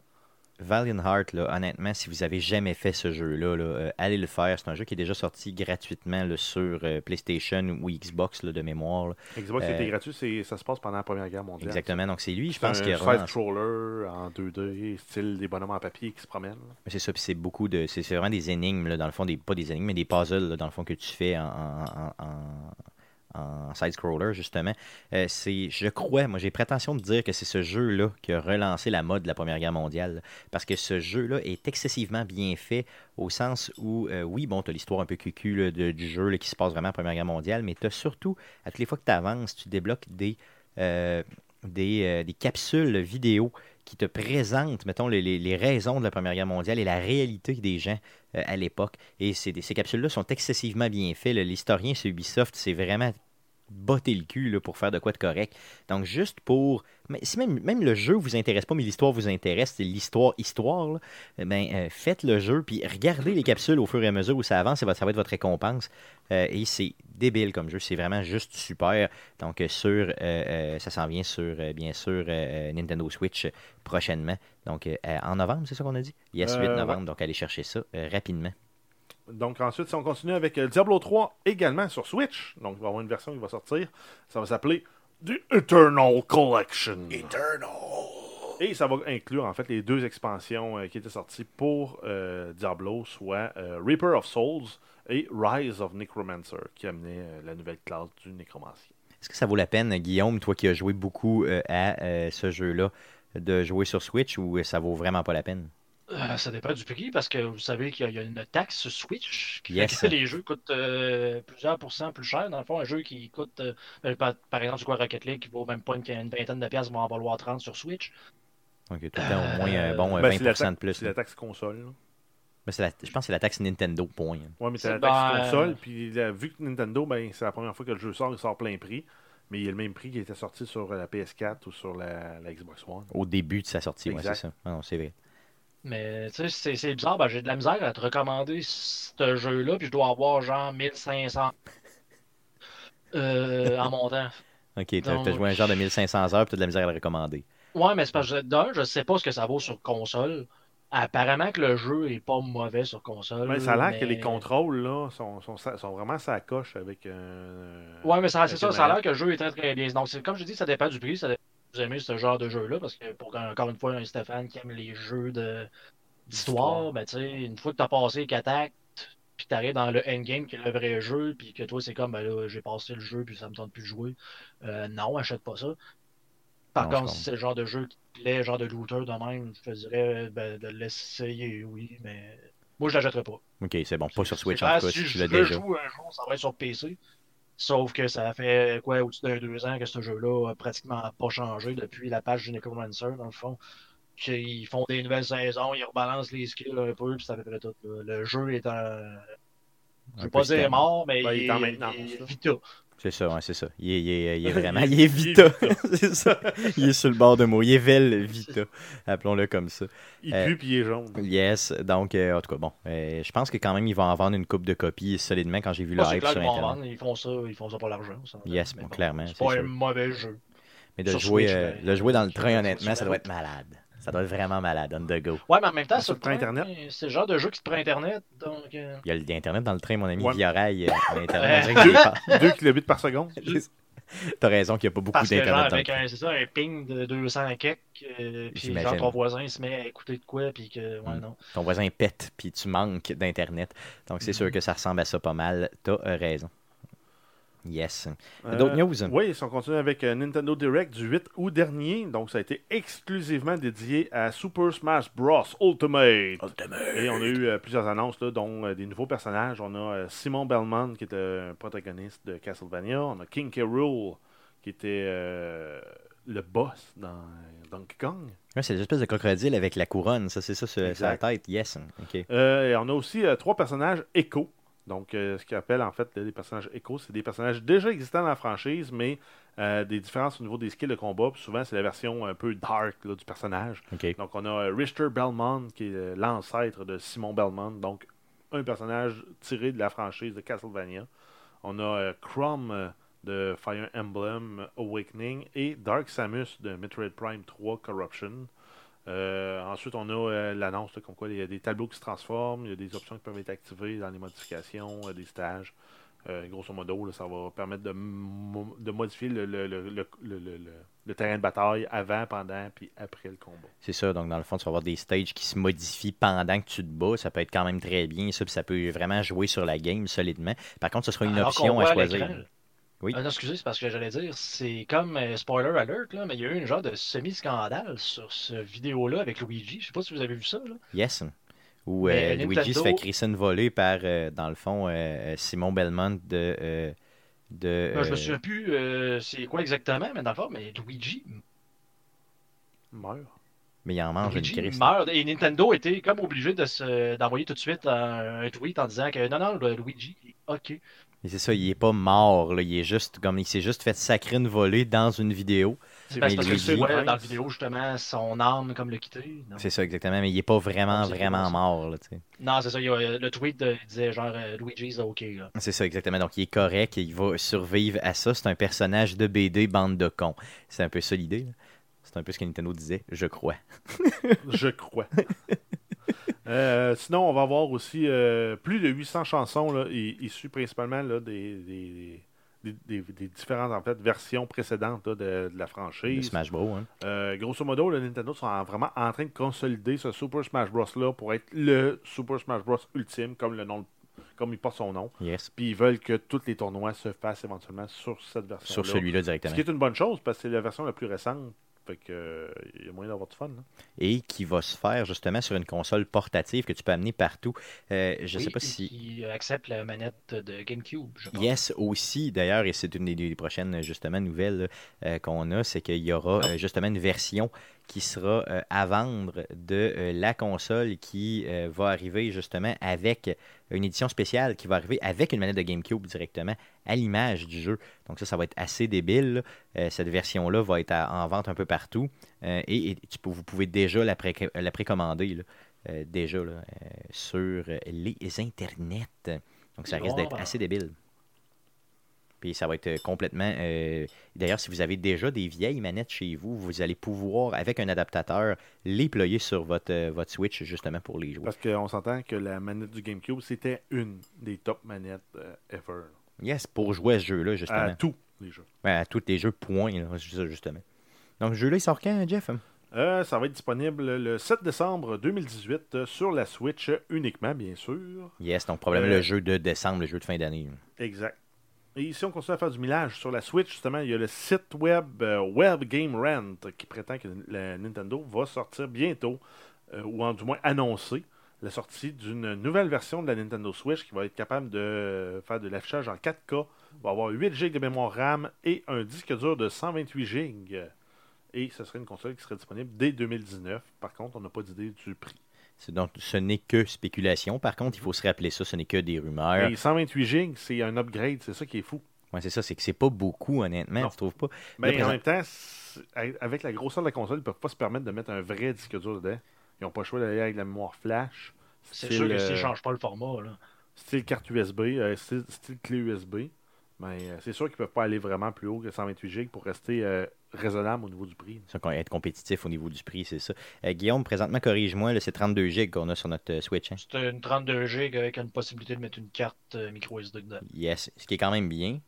Valiant Heart, là, honnêtement, si vous avez jamais fait ce jeu-là, là, euh, allez le faire. C'est un jeu qui est déjà sorti gratuitement là, sur euh, PlayStation ou Xbox de mémoire. Xbox Euh, était gratuit, c'est- ça se passe pendant la Première Guerre mondiale. Exactement. Donc c'est lui, je pense, un qui a en 2D, style des bonhommes en papier qui se promènent. C'est ça, puis c'est beaucoup de. C'est vraiment des énigmes, là, dans le fond, des, pas des énigmes, mais des puzzles, là, dans le fond, que tu fais en, en, en- en side-scroller, justement. Euh, c'est, je crois, moi j'ai prétention de dire que c'est ce jeu-là qui a relancé la mode de la Première Guerre mondiale. Parce que ce jeu-là est excessivement bien fait au sens où, euh, oui, bon, tu as l'histoire un peu cucu de- du jeu qui se passe vraiment la Première Guerre mondiale, mais tu as surtout, à toutes les fois que tu avances, tu débloques des, euh, des, des capsules vidéo qui te présentent, mettons, les, les- raisons de la Première Guerre mondiale et la réalité des gens à l'époque. Et c'est- ces capsules-là sont excessivement bien faites. L'historien chez Ubisoft, c'est vraiment botter le cul là, pour faire de quoi de correct. Donc, juste pour. Mais si même, même le jeu vous intéresse pas, mais l'histoire vous intéresse, c'est l'histoire, histoire, là, eh ben, euh, faites le jeu, puis regardez les capsules au fur et à mesure où ça avance, ça va, ça va être votre récompense. Euh, et c'est débile comme jeu, c'est vraiment juste super. Donc, euh, sur, euh, ça s'en vient sur, bien sûr, Nintendo Switch prochainement. Donc, en novembre, c'est ça qu'on a dit? Yes, 8 Euh, novembre. Donc, allez chercher ça rapidement. Donc ensuite, si on continue avec euh, Diablo 3 également sur Switch, donc il va y avoir une version qui va sortir, ça va s'appeler The Eternal Collection. Et ça va inclure en fait les deux expansions euh, qui étaient sorties pour euh, Diablo, soit euh, Reaper of Souls et Rise of Necromancer, qui amenait euh, la nouvelle classe du nécromancien. Est-ce que ça vaut la peine, Guillaume, toi qui as joué beaucoup euh, à euh, ce jeu-là, de jouer sur Switch ou ça vaut vraiment pas la peine? Euh, ça dépend du prix parce que vous savez qu'il y a- il y a une taxe sur Switch qui Yes. fait que les jeux coûtent euh, plusieurs pourcents plus cher. Dans le fond, un jeu qui coûte, euh, par, par exemple, c'est quoi Rocket League qui vaut même pas une, une vingtaine de piastres va en valoir 30 sur Switch. Donc, il y a tout le temps au moins un bon euh, Ben, c'est la 20% de plus. C'est la taxe console. là. Mais c'est la- je pense que c'est la taxe Nintendo, point. Ouais, mais c'est la taxe ben, console. Puis là, vu que Nintendo, ben, c'est la première fois que le jeu sort, il sort plein prix. Mais il y a le même prix qui était sorti sur la PS4 ou sur la, la Xbox One. Au début de sa sortie, Exact. c'est ça. Ah non, c'est vrai. Mais tu sais, c'est- c'est bizarre, ben, j'ai de la misère à te recommander ce jeu-là, puis je dois avoir genre 1500 euh, en montant. Ok, t'as joué un genre de 1500 heures, puis t'as de la misère à le recommander. Ouais, mais c'est parce que d'un, je sais pas ce que ça vaut sur console. Apparemment que le jeu est pas mauvais sur console. Mais ça a l'air mais- que les contrôles là, sont, sont, sont vraiment sa coche avec. euh, Ouais, mais ça- c'est ça, ça a l'air que le jeu est très très bien. Donc, c'est- comme je dis, ça dépend du prix, ça dépend si vous aimez ce genre de jeu-là, parce que pour encore une fois, un Stéphane qui aime les jeux de d'histoire, ben tu sais, une fois que t'as passé 4 actes, puis t'arrives dans le endgame qui est le vrai jeu, puis que toi c'est comme, ben là, j'ai passé le jeu, puis ça me tente plus de jouer. Euh, non, achète pas ça. Par Non, je contre, si c'est le genre de jeu qui te plaît, genre de looter de même, je te dirais ben, de l'essayer, oui, mais moi je l'achèterais pas. Ok, c'est bon. Pas sur Switch, en tout cas, si tu je l'as le déjà. joue un jour, ça va être sur PC. Sauf que ça fait quoi au-dessus d'un deux ans que ce jeu-là a pratiquement pas changé depuis la page du Necromancer, dans le fond. Ils font des nouvelles saisons, ils rebalancent les skills un peu, puis ça fait près tout. là. Le jeu est en. Je Un vais peu pas dire mort, mais Ben, il il, est en maintenance, il. C'est ça, ouais, c'est ça. Il est, il est- il est vraiment. Il est Vita. C'est ça. Il est sur le bord de mots. Il est Vel Vita. Appelons-le comme ça. Il Euh, pue puis il est jaune. Yes. Donc, euh, en tout cas, bon. euh, je pense que quand même, ils vont en vendre une coupe de copies solidement quand j'ai vu le hype clair sur en Internet. vendre, ils font ça, ils font ça pour l'argent. Yes, bon, clairement, C'est pas un mauvais jeu. Mais de Sur jouer, Switch, euh, ben, le jouer dans le train, sur- honnêtement, ça doit être malade. Ça doit être vraiment malade, on the go. Ouais, mais en même temps, Sur sur le train Internet. c'est le genre de jeu qui te prend Internet. Donc, euh, Il y a le- l'Internet dans le train, mon ami, Ouais. via rail. euh, pas- 2 kilobits par seconde. T'as raison qu'il n'y a pas beaucoup d'Internet c'est ça, un ping de 200 kek, euh, puis genre ton voisin se met à écouter de quoi, puis que, ouais, Mm. non. Ton voisin pète, puis tu manques d'Internet. Donc, c'est sûr Mhm. que ça ressemble à ça pas mal. T'as euh, raison. Yes. Euh, D'autres news? Oui, si on continue avec euh, Nintendo Direct du 8 août dernier. Donc, ça a été exclusivement dédié à Super Smash Bros. Ultimate. Et on a eu euh, plusieurs annonces, là, dont euh, des nouveaux personnages. On a euh, Simon Belmont, qui était un protagoniste de Castlevania. On a King K. Rool, qui était euh, le boss dans Donkey Kong. Ouais, c'est l'espèce de crocodile avec la couronne, ça, c'est ça sur, sur la tête. Yes. Euh, et on a aussi euh, trois personnages échos. Donc, euh, ce qu'ils appellent en fait là, des personnages échos, c'est des personnages déjà existants dans la franchise, mais euh, des différences au niveau des skills de combat. Puis souvent, c'est la version un peu dark là, du personnage. Donc, on a Richter Belmont, qui est euh, l'ancêtre de Simon Belmont. Donc, un personnage tiré de la franchise de Castlevania. On a euh, Chrome euh, de Fire Emblem Awakening et Dark Samus de Metroid Prime 3 Corruption. Euh, ensuite, on a euh, l'annonce comme quoi il y a des tableaux qui se transforment, il y a des options qui peuvent être activées dans les modifications, euh, des stages. Euh, grosso modo, là, ça va permettre de, mo- de modifier le, le- le- le- le- le- le- le terrain de bataille avant, pendant puis après le combat. C'est ça, donc dans le fond, tu vas avoir des stages qui se modifient pendant que tu te bats. Ça peut être quand même très bien, ça, puis ça peut vraiment jouer sur la game solidement. Par contre, ce sera une Alors option à choisir. Oui. Ah non, excusez, c'est parce que j'allais dire, c'est comme euh, spoiler alert, là, mais il y a eu une genre de semi-scandale sur ce vidéo-là avec Luigi. Je sais pas si vous avez vu ça. Là. Yes. Où euh, Luigi se fait crisser une volée par, euh, dans le fond, Simon Belmont de. de Ben, je me souviens plus c'est quoi exactement, mais dans le fond, mais Luigi, Meurt. mais il en mange une Luigi crise. meurt. Et Nintendo était comme obligé de se- d'envoyer tout de suite un, tweet en disant que non, non, Luigi, ok. Mais c'est ça, il est pas mort, là, il est juste comme il s'est juste fait sacrer une volée dans une vidéo. C'est parce que dans la vidéo, justement, son âme comme le quitté. Non, C'est ça exactement, mais il est pas vraiment, c'est vraiment ça. mort. Là, tu sais. Non, c'est ça. il y a- le tweet euh, il disait genre euh, Luigi's ok. Là. c'est ça exactement, donc il est correct, il va survivre à ça. C'est un personnage de BD, bande de cons. C'est un peu ça l'idée. là. C'est un peu ce que Nintendo disait, je crois. Je crois. Euh, sinon, on va avoir aussi euh, plus de 800 chansons là, issues principalement là, des, des, des- des- des différentes en fait, versions précédentes là, de, de la Le franchise. Smash Bros. hein. Euh, grosso modo, le Nintendo sont en- vraiment en train de consolider ce Super Smash Bros. là pour être le Super Smash Bros. ultime, comme le nom, comme il porte son nom. Yes. Puis ils veulent que tous les tournois se fassent éventuellement sur cette version. Sur celui-là Ce directement. qui est une bonne chose parce que c'est la version la plus récente. Fait que euh, il y a moyen d'avoir du fun. là. Et qui va se faire justement sur une console portative que tu peux amener partout. Euh, je Oui, sais pas si. Qui accepte la manette de GameCube, je pense. Yes, aussi, d'ailleurs, et c'est une des, des prochaines justement nouvelles euh, qu'on a, c'est qu'il y aura euh, justement une version qui sera euh, à vendre de euh, la console qui euh, va arriver justement avec une édition spéciale qui va arriver avec une manette de GameCube directement à l'image du jeu. Donc ça, ça va être assez débile. cette version-là va être à- en vente un peu partout et, et tu peux- vous pouvez déjà la, pré- la précommander là, déjà là, sur les internets. Donc ça risque d'être Wow. assez débile. Puis ça va être euh, complètement. euh, D'ailleurs, si vous avez déjà des vieilles manettes chez vous, vous allez pouvoir, avec un adaptateur, les ployer sur votre, euh, votre Switch justement pour les jouer. Parce qu'on s'entend que la manette du GameCube, c'était une des top manettes euh, ever. Yes, pour jouer à ce jeu-là, À justement. tous les jeux. Ouais, À, tous les jeux, point, là, justement. Donc, ce jeu-là, il sort quand, Jeff? Ça va être disponible le 7 décembre 2018 euh, sur la Switch uniquement, bien sûr. Yes, donc probablement le jeu de décembre, le jeu de fin d'année. Exact. Et ici, on continue à faire du millage. Sur la Switch, justement, il y a le site web euh, Web Game Rent qui prétend que la Nintendo va sortir bientôt, euh, ou en du moins annoncer, la sortie d'une nouvelle version de la Nintendo Switch qui va être capable de faire de l'affichage en 4K, va avoir 8 GB de mémoire RAM et un disque dur de 128 GB. Et ce serait une console qui serait disponible dès 2019. Par contre, on n'a pas d'idée du prix. Donc, ce n'est que spéculation. Par contre, il faut se rappeler ça, ce n'est que des rumeurs. Et 128 GB, c'est un upgrade, c'est ça qui est fou. Ouais, c'est ça, c'est que c'est pas beaucoup, honnêtement, Non. tu trouves pas? Mais en même temps, avec la grosseur de la console, ils peuvent pas se permettre de mettre un vrai disque dur dedans. Ils n'ont pas le choix d'aller avec la mémoire flash. C'est sûr que euh, s'ils ne changent pas le format, là. Style carte USB, euh, style, style clé USB. Mais euh, c'est sûr qu'ils peuvent pas aller vraiment plus haut que 128 GB pour rester euh, raisonnable au niveau du prix. Ça, être compétitif au niveau du prix, c'est ça. Euh, Guillaume, présentement, corrige-moi, c'est 32 GB qu'on a sur notre euh, Switch. hein? C'est une 32 GB avec une possibilité de mettre une carte euh, micro SD dedans. Yes, ce qui est quand même bien.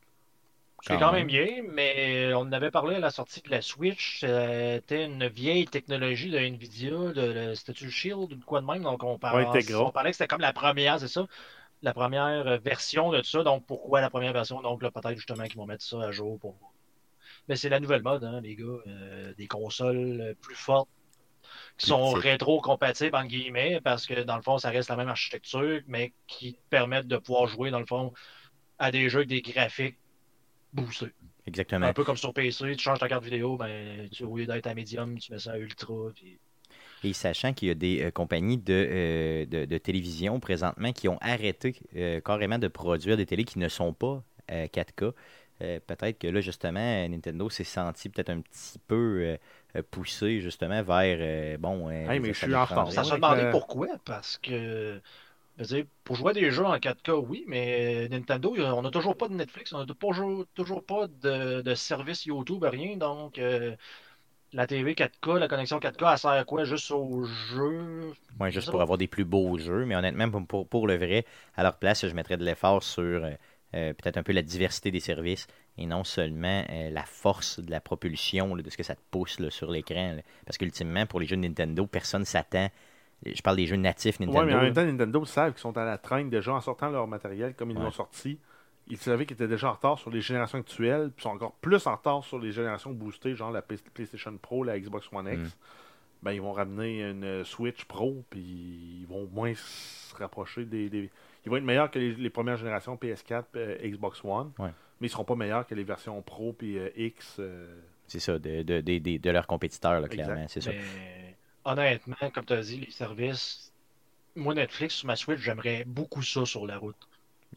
C'est Quand quand même. bien, mais on en avait parlé à la sortie de la Switch. C'était une vieille technologie de Nvidia, de, le- le Shield ou de quoi de même? Donc on parlait, Ouais, on parlait que c'était comme la première, c'est ça? la première version de ça. Donc, pourquoi la première version? Donc, là, peut-être justement qu'ils vont mettre ça à jour pour. Mais c'est la nouvelle mode, hein, les gars. Euh, des consoles plus fortes qui sont rétro-compatibles, en guillemets, parce que dans le fond, ça reste la même architecture, mais qui permettent de pouvoir jouer, dans le fond, à des jeux avec des graphiques boostés. Exactement. Un peu comme sur PC, tu changes ta carte vidéo, ben, tu, au lieu d'être à médium, tu mets ça à ultra. Et sachant qu'il y a des euh, compagnies euh, de, de, télévision présentement qui ont arrêté euh, carrément de produire des télés qui ne sont pas 4K, peut-être que là, justement, Nintendo s'est senti peut-être un petit peu poussé justement vers bon. mais je suis en retard. Ça se demandait pourquoi, parce que pour jouer des jeux en 4K, oui, mais Nintendo, on n'a toujours pas de Netflix, on n'a toujours, toujours pas de, service YouTube, rien. Donc, euh, la TV 4K, la connexion 4K, elle sert à quoi Juste aux jeux? Oui, juste pour avoir des plus beaux jeux. Mais honnêtement, pour, pour, le vrai, à leur place, je mettrais de l'effort sur euh, euh, peut-être un peu la diversité des services et non seulement la force de la propulsion, de ce que ça te pousse sur l'écran. Parce qu'ultimement, pour les jeux de Nintendo, personne s'attend je parle des jeux natifs Nintendo. Oui, mais en même temps, Nintendo savent qu'ils sont à la traîne déjà en sortant leur matériel comme ils l'ont sorti. Ils savaient qu'ils étaient déjà en retard sur les générations actuelles, puis sont encore plus en retard sur les générations boostées, genre la PlayStation Pro, la Xbox One X. Mm. Ben, ils vont ramener une Switch Pro, puis ils vont moins se rapprocher des, Ils vont être meilleurs que les, premières générations PS4, euh, Xbox One, mais ils seront pas meilleurs que les versions Pro puis euh, X. Euh. C'est ça, de, de, de, leurs compétiteurs, clairement. C'est ça honnêtement, comme tu as dit, les services, moi, Netflix sur ma Switch, j'aimerais beaucoup ça sur la route.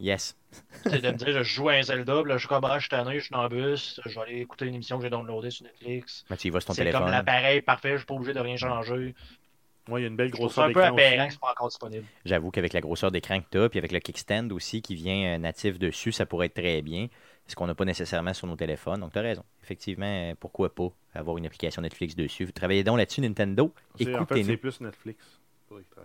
Yes. c'est de me dire, je joue à un Zelda, là, je suis comme, ah, je suis tanné, je suis dans le bus, je vais aller écouter une émission que j'ai downloadée sur Netflix. Mais tu y vas sur ton téléphone. C'est comme l'appareil parfait, je suis pas obligé de rien changer. Oui, il y a une belle grosseur d'écran. C'est un peu aberrant que c'est pas encore disponible. J'avoue qu'avec la grosseur d'écran que tu as, puis avec le kickstand aussi qui vient euh, natif dessus, ça pourrait être très bien ce qu'on n'a pas nécessairement sur nos téléphones. Donc, tu as raison. Effectivement, euh, pourquoi pas avoir une application Netflix dessus. Vous travaillez donc là-dessus, Nintendo. Écoutez-nous. En fait, c'est plus Netflix.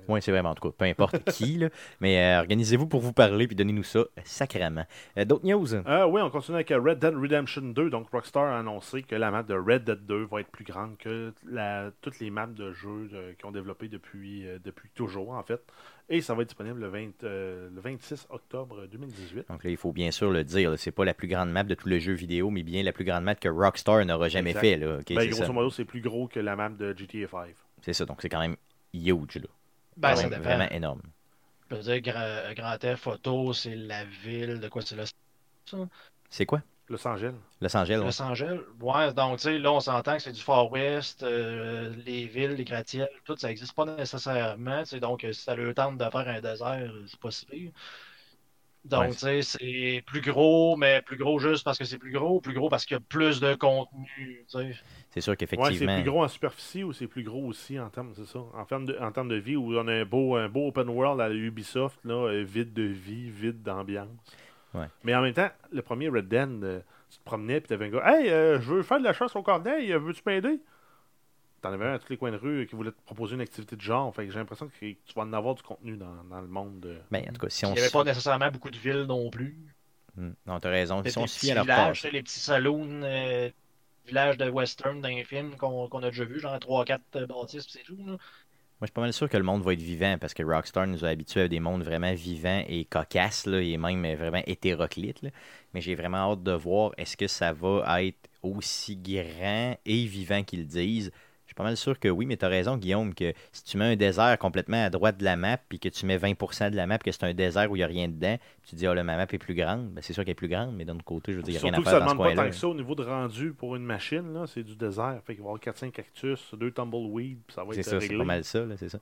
Oui, c'est vraiment, en tout cas, peu importe qui, là, mais euh, organisez-vous pour vous parler puis donnez-nous ça sacrément. Euh, d'autres news? Oui, on continue avec Red Dead Redemption 2. Donc, Rockstar a annoncé que la map de Red Dead 2 va être plus grande que la, toutes les maps de jeux qu'ils ont développées depuis, depuis toujours, en fait. Et ça va être disponible le, 20, le 26 octobre 2018. Donc là, il faut bien sûr le dire, c'est pas la plus grande map de tous les jeux vidéo, mais bien la plus grande map que Rockstar n'aura jamais fait. Là. ben, grosso modo, c'est plus gros que la map de GTA 5. C'est ça, donc c'est quand même huge. Là. Ben, c'est vraiment énorme. Je veux dire, Grand, Grand Theft Photo, c'est la ville de quoi c'est là C'est quoi? Los Angeles. Los Angeles. Los Angeles. Ouais, donc, tu sais, là, on s'entend que c'est du Far West, euh, les villes, les gratte-ciels, tout, ça n'existe pas nécessairement. Donc, si ça leur tente de faire un désert, c'est pas si pire. Donc, tu sais, c'est plus gros, mais plus gros juste parce que c'est plus gros, plus gros parce qu'il y a plus de contenu, C'est sûr qu'effectivement. Ouais, c'est plus gros en superficie ou c'est plus gros aussi en termes, c'est ça, en termes de, en termes de vie où on a un beau, un beau open world à Ubisoft, là, euh, vide de vie, vide d'ambiance. Ouais. Mais en même temps, le premier Red Dead, euh, tu te promenais et tu avais un gars, hey, euh, je veux faire de la chasse au corneille, veux-tu m'aider? T'en avais un à tous les coins de rue qui voulait te proposer une activité de genre. Fait que j'ai l'impression que tu vas en avoir du contenu dans, dans le monde. De... Ben, en tout cas, si on Il n'y avait pas nécessairement beaucoup de villes non plus. Hmm. Non, t'as raison. Si on se à leur Les petits saloons, euh, villages de western dans les films qu'on a déjà vus, genre 3-4 euh, bâtisses, c'est tout. Là. Moi, je suis pas mal sûr que le monde va être vivant parce que Rockstar nous a habitués à des mondes vraiment vivants et cocasses là, et même vraiment hétéroclites. Là. Mais j'ai vraiment hâte de voir est-ce que ça va être aussi grand et vivant qu'ils disent suis pas mal sûr que oui, mais tu as raison, Guillaume, que si tu mets un désert complètement à droite de la map, puis que tu mets 20% de la map, que c'est un désert où il n'y a rien dedans, tu dis, oh là, ma map est plus grande. Ben, c'est sûr qu'elle est plus grande, mais d'un autre côté, je veux dire, il n'y a rien à faire dans ce coin-là. pas tant que ça au niveau de rendu pour une machine, là, c'est du désert. Fait qu'il va y avoir 4-5 cactus, 2 tumbleweeds, ça va être C'est ça, c'est pas mal ça, c'est ça.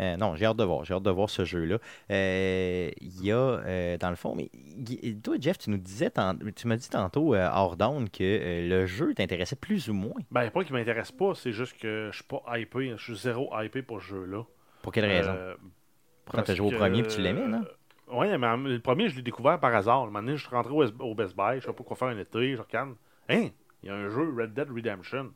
Euh, non, j'ai hâte de voir. J'ai hâte de voir ce jeu-là. Euh, il y a, euh, dans le fond, mais toi, Jeff, tu nous disais, tu m'as dit tantôt hors down que le jeu t'intéressait plus ou moins. Ben, pas qu'il m'intéresse pas, c'est juste que je suis pas hypé. Je suis zéro hypé pour ce jeu-là. Pour quelle raison? Pourtant, tu as joué au premier et tu l'aimais, non? Oui, mais le premier, je l'ai découvert par hasard. Le moment je suis rentré au Best Buy, je sais pas quoi faire un été, je regarde. Hein? Il y a un jeu Red Dead Redemption.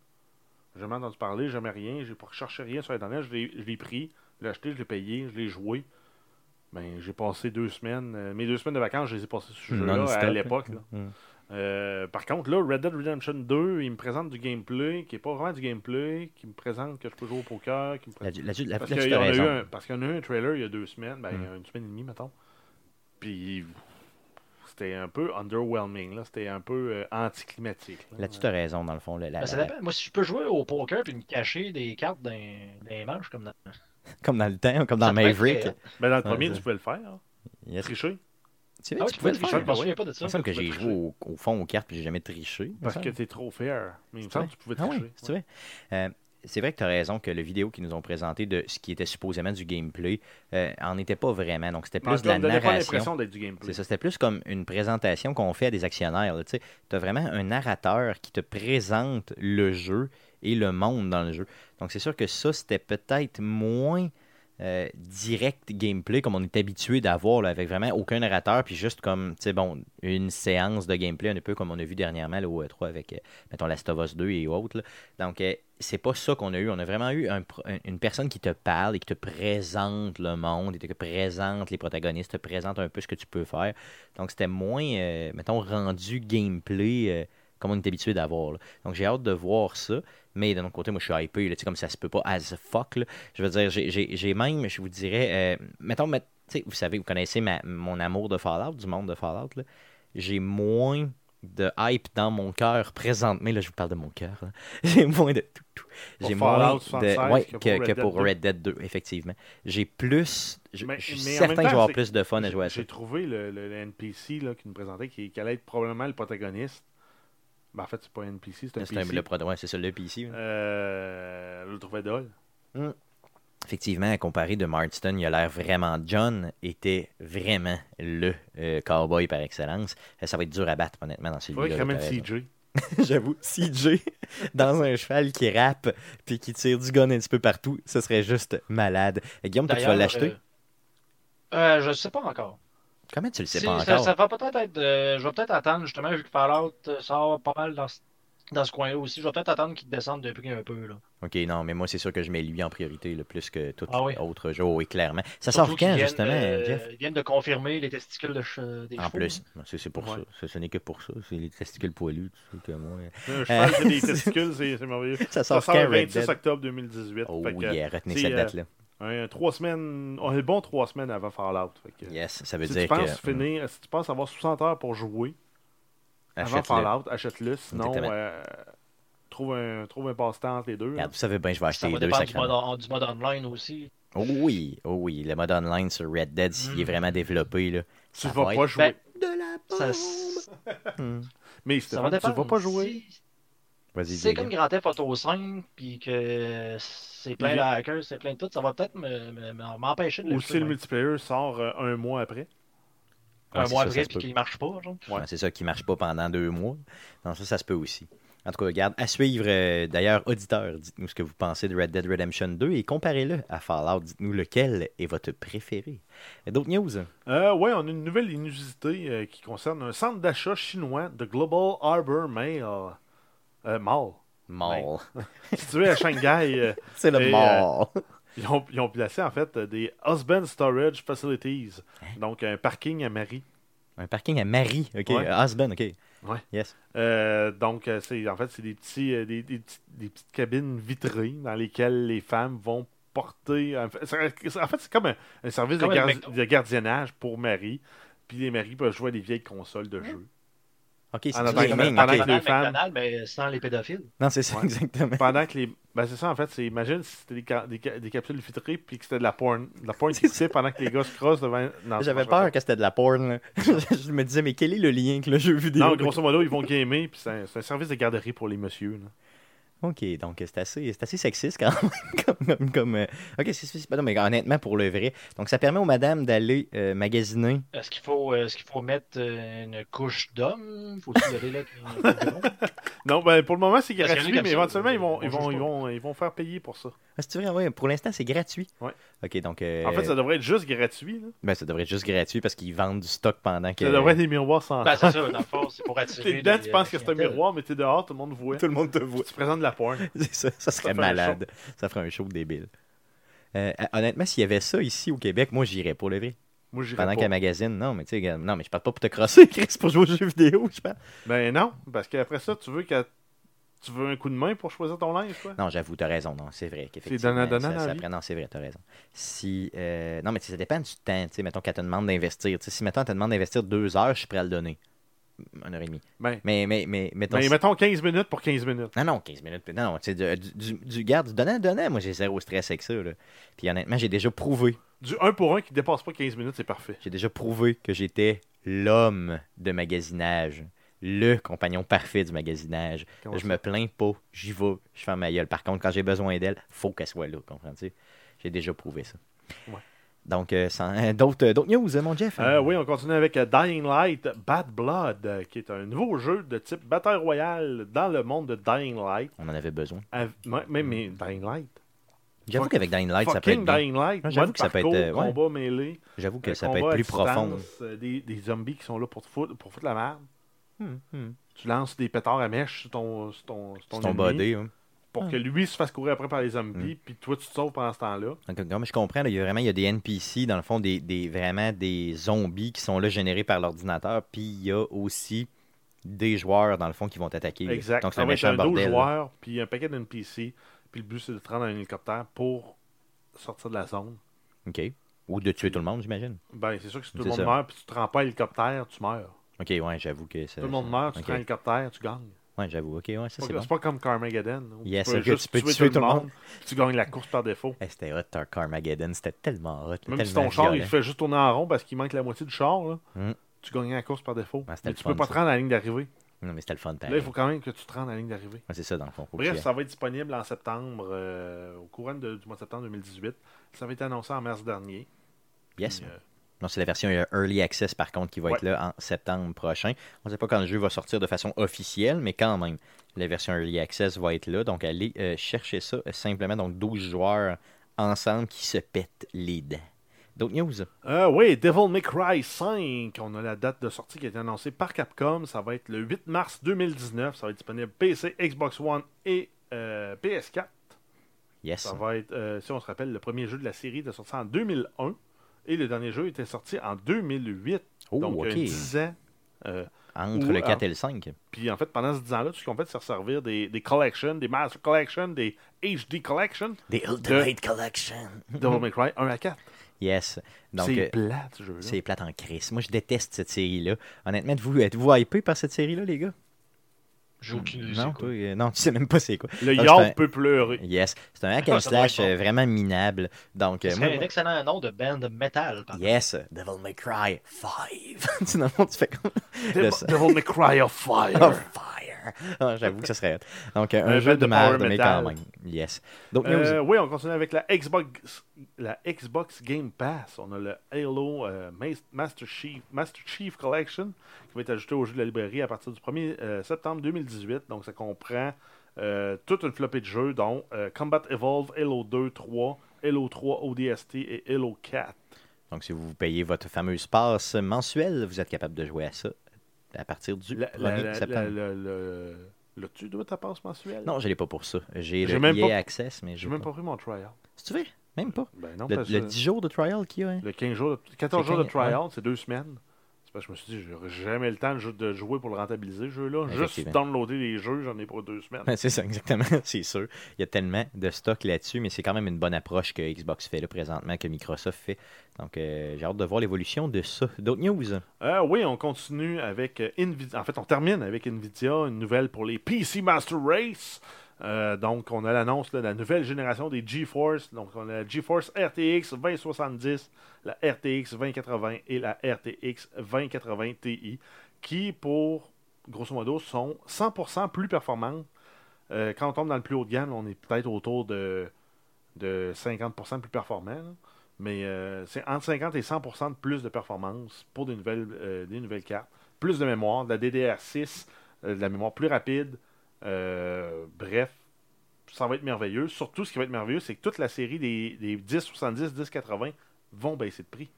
J'ai jamais entendu parler, jamais rien. J'ai pas recherché rien sur Internet, je l'ai pris. L'ai acheté, je l'ai payé, je l'ai joué. Ben, j'ai passé deux semaines. Euh, mes deux semaines de vacances, je les ai passées sur ce jeu-là à l'époque. Mm. Euh, par contre, là, Red Dead Redemption 2, il me présente du gameplay qui n'est pas vraiment du gameplay, qui me présente que je peux jouer au poker. Qui me la, la, parce qu'il y, en a eu un, parce qu'il y en a eu un trailer il y a deux semaines, ben, mm. une semaine et demie, mettons. Puis c'était un peu underwhelming. là. C'était un peu euh, anticlimatique. là. Là-dessus, tu as raison, dans le fond. là, Ben, ça la- dépend. Moi, si je peux jouer au poker puis me cacher des cartes dans, dans les manches comme dans. Comme dans le temps, comme dans Maverick. être, Ben, dans le Ouais, premier, tu pouvais le faire. hein. Yes. Tricher. Tu, Ah oui, tu tu pouvais le tricher, faire. je me ouais. souviens pas de Il me semble que j'ai tricher. joué au, au fond aux cartes puis j'ai jamais triché. Parce que t'es trop fair. Mais il me semble que tu pouvais Ah oui, tricher. c'est vrai. Euh, c'est vrai que tu as raison que le vidéo qu'ils nous ont présenté de ce qui était supposément du gameplay euh, en était pas vraiment. Donc c'était Mais plus de la narration. l'impression d'être du gameplay. C'est ça, c'était plus comme une présentation qu'on fait à des actionnaires. Tu as vraiment un narrateur qui te présente le jeu le monde dans le jeu. Donc c'est sûr que ça, c'était peut-être moins euh, direct gameplay comme on est habitué d'avoir, avec vraiment aucun narrateur, puis juste comme, tu sais, bon, une séance de gameplay, un peu comme on a vu dernièrement là, au E3 avec, euh, mettons, Last of Us 2 et autres. Donc, euh, c'est pas ça qu'on a eu. On a vraiment eu une personne qui te parle et qui te présente le monde, et te présente les protagonistes, te présente un peu ce que tu peux faire. Donc, c'était moins, mettons, rendu gameplay comme on est habitué d'avoir. Donc, j'ai hâte de voir ça. Mais d'un autre côté, moi, je suis hypé. Là, comme ça se peut pas as fuck. là. Je veux dire, j'ai- même, je vous dirais, euh, mettons, met- vous savez, vous connaissez ma- mon amour de Fallout, du monde de Fallout. J'ai moins de hype dans mon cœur présentement. Là, je vous parle de mon cœur. là. J'ai moins de tout. tout. Pour J'ai moins 76 de, ouais, que pour que, Red que Dead pour 2. Red Dead 2, effectivement. J'ai plus. Je, Mais- je suis certain que je vais avoir plus de fun à jouer à ça. J'ai trouvé le, le- le NPC là, qui nous présentait qui, qui allait être probablement le protagoniste. Ben, en fait, c'est pas un NPC, c'est un PC. le pro- ouais, c'est ça, le PC. ouais. Euh, je le trouvais dole. Effectivement, à comparer de Marston, il a l'air vraiment John était vraiment le euh, cowboy par excellence. Euh, Ça va être dur à battre, honnêtement, dans Il faudrait celui-là. qu'il. CJ. J'avoue, CJ dans un cheval qui rappe puis qui tire du gun un petit peu partout, ce serait juste malade. Et Guillaume, toi, tu vas l'acheter? euh, euh, je sais pas encore. Comment tu le sais Si, pas ça, encore ça va peut-être être. euh, je vais peut-être attendre, justement, vu que Fallout euh, sort pas mal dans, ce- dans ce coin-là aussi. Je vais peut-être attendre qu'il descende de prix un peu. Là. Ok, non, mais moi, c'est sûr que je mets lui en priorité, là, plus que tout Ah oui. autre jeu, oui, clairement. Ça Surtout sort quand, justement, euh, Jeff? Ils viennent de confirmer les testicules de che- des En chevaux. plus, c'est c'est pour Ouais. ça. Ce, n'est que pour ça. C'est les testicules poilus, tu sais que moi. Cheval a des testicules, c'est merveilleux. Ça Ça sort quand, le Red 26 Dead? octobre 2018. Oh que, yeah, retenez cette euh, date-là. Un, trois semaines, on est bon trois semaines avant Fallout. Fait que, Yes, ça veut si, dire tu penses que. finir, si tu penses avoir 60 heures pour jouer avant achète-le. Fallout, achète-le. Sinon, euh, trouve un, trouve un passe-temps entre les deux. Regarde, vous savez bien, je vais acheter Ça les deux dépendre du mode, du mode online aussi. Oh oui, oh oui, le mode online sur Red Dead, s'il est Mm. vraiment développé, là. Tu ça vas va pas être jouer. Ben, De la ça, bombe! Hmm. Mais ça va tu vas pas jouer. Si c'est comme Grand Theft Auto 5, puis que c'est plein de hackers, c'est plein de tout, ça va peut-être me- me- me- m'empêcher de le Ou si le multiplayer sort euh, un mois après. un Ouais, mois ça, après, puis qu'il marche pas. Genre. Ouais. Ouais, c'est ça qui marche pas pendant deux mois. Non, ça, ça se peut aussi. En tout cas, regarde, à suivre, euh, d'ailleurs, auditeurs, dites-nous ce que vous pensez de Red Dead Redemption 2 et comparez-le à Fallout. Dites-nous lequel est votre préféré. Euh, D'autres news? Euh, ouais, on a une nouvelle inusité euh, qui concerne un centre d'achat chinois de Global Harbor Mail. Euh, Mall. Mall. Situé à Shanghai. euh, C'est le Et, mall. ils, ont, ils ont placé en fait euh, des Husband Storage Facilities. Hein? Donc un parking à Marie. Un parking à Marie. OK. Ouais. Euh, Husband, OK. Ouais. Yes. Euh, donc, euh, c'est, en fait, c'est des, petits, euh, des, des petites cabines vitrées dans lesquelles les femmes vont porter. En fait, c'est, en fait, c'est comme un, un service gar- de gardiennage pour Marie. Puis les maris peuvent jouer à des vieilles consoles de jeux. OK, c'est En du attendant- gaming. pendant OK. que les McDonald's, femmes- McDonald's, mais sans les pédophiles. Non, c'est ça, Ouais. exactement. Pendant que les. Ben, c'est ça, en fait. C'est, imagine si c'était des, ca- des, ca- des capsules vitrées puis que c'était de la porn. De la porn qui se pendant que les gars se crossent devant. J'avais peur que c'était de la porn. là. je me disais, mais quel est le lien avec le jeu vidéo? Non, grosso modo, ils vont gamer puis c'est un, c'est un service de garderie pour les messieurs. là. Ok, donc c'est assez, c'est assez sexiste quand même. comme, comme, comme, euh, Ok, c'est, pas non, mais honnêtement, pour le vrai. Donc ça permet aux madames d'aller euh, magasiner. Est-ce qu'il faut, est-ce qu'il faut mettre euh, une couche d'homme? Faut-il y aller là Non, ben, pour le moment, c'est gratuit, mais éventuellement, euh, ils vont, on ils, vont, ils, vont, ils vont faire payer pour ça. Ah, c'est vrai, ouais, pour l'instant, c'est gratuit. Ouais. Ok, donc. euh, En fait, ça devrait être juste gratuit. Là. ben, ça devrait être juste gratuit parce qu'ils vendent du stock pendant que. Ça devrait être des miroirs sans Ben, c'est ça, dans le fond, c'est pour attirer. T'es dedans, tu penses que c'est un miroir, mais t'es dehors, tout le monde voit. Tout le monde te voit. Tu présentes de la porn. C'est ça, ça serait malade. Ça ferait un show débile. Euh, honnêtement, s'il y avait ça ici au Québec, moi j'irais pour le vrai. Moi, j'irais Pendant pas. qu'elle magasine, non, mais tu sais, non, mais je parle pas pour te crosser, Chris, pour jouer aux jeux vidéo, je pense. Ben non, parce qu'après ça, tu veux qu'elle Tu veux un coup de main pour choisir ton linge, quoi? Non, j'avoue, t'as raison. Non, c'est vrai qu'effectivement. donnant-donnant ça- ça prend- Non, c'est vrai, t'as raison. Si, euh, Non, mais ça dépend du temps. Tu sais, mettons qu'elle te demande d'investir. Tu sais, si, mettons, elle te demande d'investir deux heures, je suis prêt à le donner. Une heure et demie. Ben, Mais, mais, mais, mettons. ben, si- mettons 15 minutes pour 15 minutes. Non, non, 15 minutes. Non, non, tu sais, du, du, du, du garde, du donnant, donnant. Moi, j'ai zéro stress avec ça. Là. Puis honnêtement, j'ai déjà prouvé. Du 1 pour 1 qui dépasse pas 15 minutes, c'est parfait. J'ai déjà prouvé que j'étais l'homme de magasinage. Le compagnon parfait du magasinage. Comment je ça? me plains pas, j'y vais, je fais ma gueule. Par contre, quand j'ai besoin d'elle, faut qu'elle soit là, comprends-tu? J'ai déjà prouvé ça. Ouais. Donc, euh, sans- d'autres, d'autres news, mon Jeff? Euh, oui, on continue avec euh, Dying Light Bad Blood, euh, qui est un nouveau jeu de type Battle Royale dans le monde de Dying Light. On en avait besoin. Mais, mais Dying Light. J'avoue qu'avec Dying Light, ça peut être. Dying Light. J'avoue que ça peut être, euh, ouais. combat mêlé. J'avoue que euh, ça peut être plus profond. euh, des, des zombies qui sont là pour te foutre, pour foutre la merde. Hmm, hmm. Tu lances des pétards à mèche sur ton, sur ton, sur ton C'est ton body. hein. Pour que lui se fasse courir après par les zombies, Hmm. puis toi tu te sauves pendant ce temps-là. Donc, comme je comprends, là, il y a vraiment il y a des NPC, dans le fond, des, des- vraiment des zombies qui sont là générés par l'ordinateur. Puis il y a aussi des joueurs, dans le fond, qui vont t'attaquer. Exact. Donc c'est ça un être méchant un 12 bordel. joueurs, puis un paquet d'NPC. Puis le but c'est de te rendre un hélicoptère pour sortir de la zone. OK. Ou de tuer tout le monde, j'imagine. Ben, c'est sûr que si tout le monde ça. meurt, puis tu te rends pas à l'hélicoptère, tu meurs. OK, ouais, j'avoue que ça. Tout le monde meurt, tu ok. te rends à l'hélicoptère, tu gagnes. Ouais, j'avoue. OK, ouais, ça C'est c'est pas, bon. c'est pas comme Carmageddon. Yes, tu peux juste tu peux tuer, tuer tout le monde, tu gagnes la course par défaut. Eh, c'était hot, Carmageddon. C'était tellement hot. Même si ton char il fait juste tourner en rond parce qu'il manque la moitié du char, là, Hmm. tu gagnes la course par défaut. Mais tu peux pas te rendre à la ligne d'arrivée. Non, mais c'était le fun, Là, pareil. il faut quand même que tu te rendes à la ligne d'arrivée. Ouais, c'est ça, dans le fond. Bref, ça va être disponible en septembre, euh, au courant de- du mois de septembre 2018. Ça avait été annoncé en mars dernier. Yes. Puis, euh, Non, c'est la version Early Access, par contre, qui va être là en septembre prochain. On ne sait pas quand le jeu va sortir de façon officielle, mais quand même, la version Early Access va être là. Donc, allez euh, chercher ça euh, simplement. Donc, 12 joueurs ensemble qui se pètent les dents. D'autres news? Euh, oui, Devil May Cry 5. On a la date de sortie qui a été annoncée par Capcom. Ça va être le 8 mars 2019. Ça va être disponible PC, Xbox One et euh, PS4. Yes. Ça va être, si on se rappelle, le premier jeu de la série était sorti en 2001 et le dernier jeu était sorti en 2008. Oh, donc, ok. un 10 ans. Euh, Entre le 4 ah. et le 5. puis en fait, pendant ce 10 ans-là, tout ce qu'on fait, c'est servir des, des collections, des Master Collection, des HD Collection, The Ultimate Collection. Devil May Cry 1 à 4. Yes. C'est euh, plate, ce jeu-là. c'est plate en crise. Moi, je déteste cette série-là. Honnêtement, êtes-vous êtes-vous hypé par cette série-là, les gars? J'ai aucune idée. Non, c'est quoi. toi, euh, non, tu sais même pas c'est quoi. Le Donc, yard c'est un- peut pleurer. Yes. C'est un hack and slash euh, vraiment minable. Donc, euh, Ce moi, un excellent nom de band metal. par Yes, Devil May Cry 5. tu dans le tu fais comme. Devil, Devil May Cry of Fire. Oh, fire! Ah, J'avoue que ça serait. Donc, euh, un, Un jeu jeu de de merde, mais quand même. Yes. Donc, Euh, oui, on continue avec la Xbox, la Xbox Game Pass. On a le Halo euh, Mas- Master, Chief, Master Chief Collection qui va être ajouté au jeu de la librairie à partir du 1er euh, septembre 2018. Donc, ça comprend toute une flopée de jeux, dont Combat Evolve, Halo 2, 3, Halo 3 ODST et Halo 4. donc, si vous payez votre fameuse passe mensuelle, vous êtes capable de jouer à ça à partir du La, 1er la, septembre. le- L'as-tu de ta passe mensuelle? Non, je l'ai pas pour ça. J'ai le même EA pas- Access, mais J'ai j'ai même pas. pris mon trial. Si tu veux, même pas? Ben non, Le, le que 10 jours de trial qu'il y a. hein? le 15 jours, de- 14 C'est jours de 15, trial, c'est deux semaines. C'est parce que je me suis dit, j'aurais jamais le temps de jou- de jouer pour le rentabiliser, ce jeu-là. Juste downloader les jeux, j'en ai pour deux semaines. C'est ça, exactement, c'est sûr. Il y a tellement de stock là-dessus, mais c'est quand même une bonne approche que Xbox fait là présentement, que Microsoft fait. Donc, euh, j'ai hâte de voir l'évolution de ça. D'autres news? Euh, oui, on continue avec euh, Nvidia. En fait, on termine avec Nvidia, une nouvelle pour les PC Master Race. Euh, donc, on a l'annonce de la nouvelle génération des GeForce. Donc, on a la GeForce RTX 2070, la RTX 2080 et la RTX 2080 Ti, qui, pour grosso modo, sont 100% plus performantes. Euh, quand on tombe dans le plus haut de gamme, on est peut-être autour de, de 50% plus performant. Mais euh, c'est entre 50 et 100% de plus de performance pour des nouvelles, des nouvelles cartes. Plus de mémoire, de la DDR6, euh, de la mémoire plus rapide. Euh, bref, ça va être merveilleux. Surtout, ce qui va être merveilleux, c'est que toute la série des, des 1070, 1080 vont baisser de prix.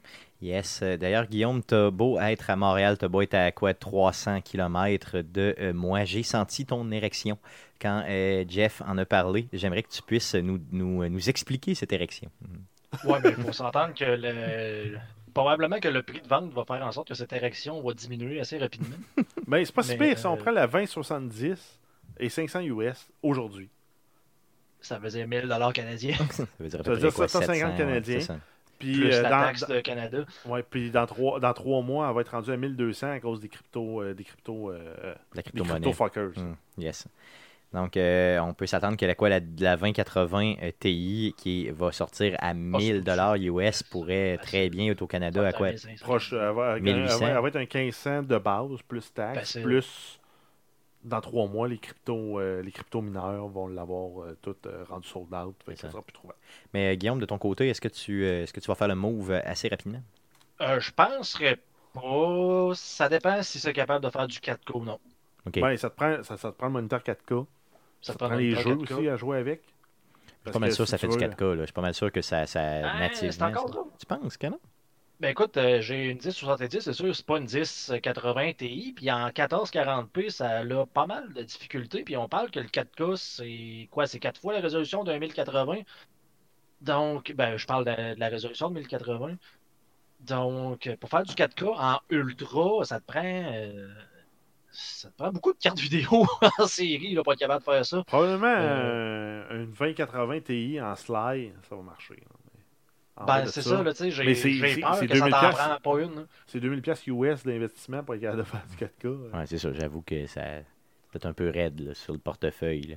Yes. Euh, D'ailleurs, Guillaume, t'as beau être à Montréal, t'as beau être à quoi 300 km de euh, moi. J'ai senti ton érection quand euh, Jeff en a parlé. J'aimerais que tu puisses nous, nous, nous expliquer cette érection. Mhm. Ouais, mais il faut s'entendre que le... probablement que le prix de vente va faire en sorte que cette érection va diminuer assez rapidement. Mais c'est pas si pire. Si on prend la 2070 et 500 US aujourd'hui. Ça faisait 1000 canadiens. Ça veut dire, Ça veut dire quoi, 750 700, ouais, Canadiens. Puis, Plus euh, la dans, taxe de Canada. ouais, puis dans, trois, dans trois mois, elle va être rendue à 1200 à cause des crypto, euh, des crypto, euh, La des crypto-monnaie. crypto-fuckers. Hmm, yes. Donc, euh, on peut s'attendre que la, quoi, la, la 2080 euh, Ti qui va sortir à 1000 dollars US pourrait très bien être au Canada à quoi Proche, elle va, elle 1800. va- elle va être un 1500 de base, plus taxes, Facile. plus dans trois mois, les crypto, euh, les crypto mineurs vont l'avoir euh, tout euh, rendu sold out. Fait que ça ça. sera plus trouvable. Mais euh, Guillaume, de ton côté, est-ce que tu euh, est-ce que tu vas faire le move assez rapidement? Euh, je penserais pas. Ça dépend si c'est capable de faire du 4K ou non. Ok. Ben, ça, te prend, ça, ça te prend le moniteur 4K. Ça, te prend les jeux 4K. aussi à jouer avec. Je suis pas mal sûr que si ça fait du veux- 4K. Là. Je suis pas mal sûr que ça, ça Ah, c'est encore trop. Tu penses que non Ben écoute, euh, j'ai une 1070, c'est sûr, c'est pas une 1080 Ti, puis en 1440p, ça a pas mal de difficultés, puis on parle que le 4K, c'est quoi, c'est 4 fois la résolution d'un 1080. Donc, ben, je parle de, de la résolution de 1080. Donc, pour faire du 4K en ultra, ça te prend, euh, ça te prend beaucoup de cartes vidéo en série, là, pour être capable de faire ça. Probablement Euh, une 2080 Ti en slide, ça va marcher. là. Ben, c'est ça, là, tu sais, j'ai peur que ça 2000 t'en prend pas une. C'est 2000 pièces US d'investissement pour être capable de faire du 4K. Ouais, c'est ça. J'avoue que ça peut être un peu raide là, sur le portefeuille. là.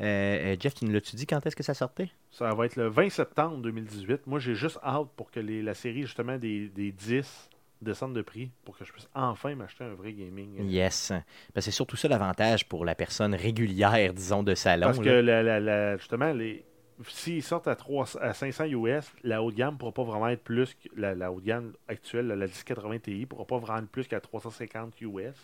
Euh, euh, Jeff, tu nous l'as-tu dit quand est-ce que ça sortait? Ça va être le 20 septembre 2018. Moi, j'ai juste hâte pour que les- la série, justement, des, des 10 descende de prix pour que je puisse enfin m'acheter un vrai gaming. euh, Yes. Ben, c'est surtout ça l'avantage pour la personne régulière, disons, de salon. Parce que là. la- la- la- justement, les, s'ils sortent à, 3, à 500 US, la haut de gamme ne pourra pas vraiment être plus que la, la haut de gamme actuelle, la 1080 Ti, ne pourra pas vraiment être plus qu'à 350 US.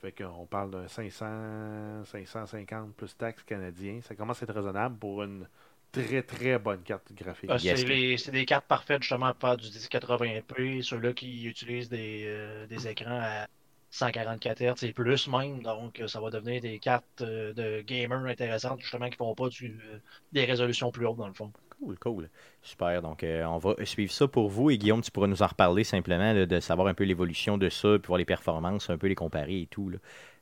Fait qu'on parle d'un 500, 550 plus taxes canadiens. Ça commence à être raisonnable pour une très très bonne carte graphique. Ah, Yes. c'est les- c'est des cartes parfaites justement pour faire du 1080p, ceux-là qui utilisent des, euh, des écrans à 144 Hz et plus même, donc euh, ça va devenir des cartes euh, de gamers intéressantes justement qui font pas du, euh, des résolutions plus hautes dans le fond. Cool, cool. Super. Donc, on va suivre ça pour vous. Et Guillaume, tu pourras nous en reparler simplement, de savoir un peu l'évolution de ça, puis voir les performances, un peu les comparer et tout. là.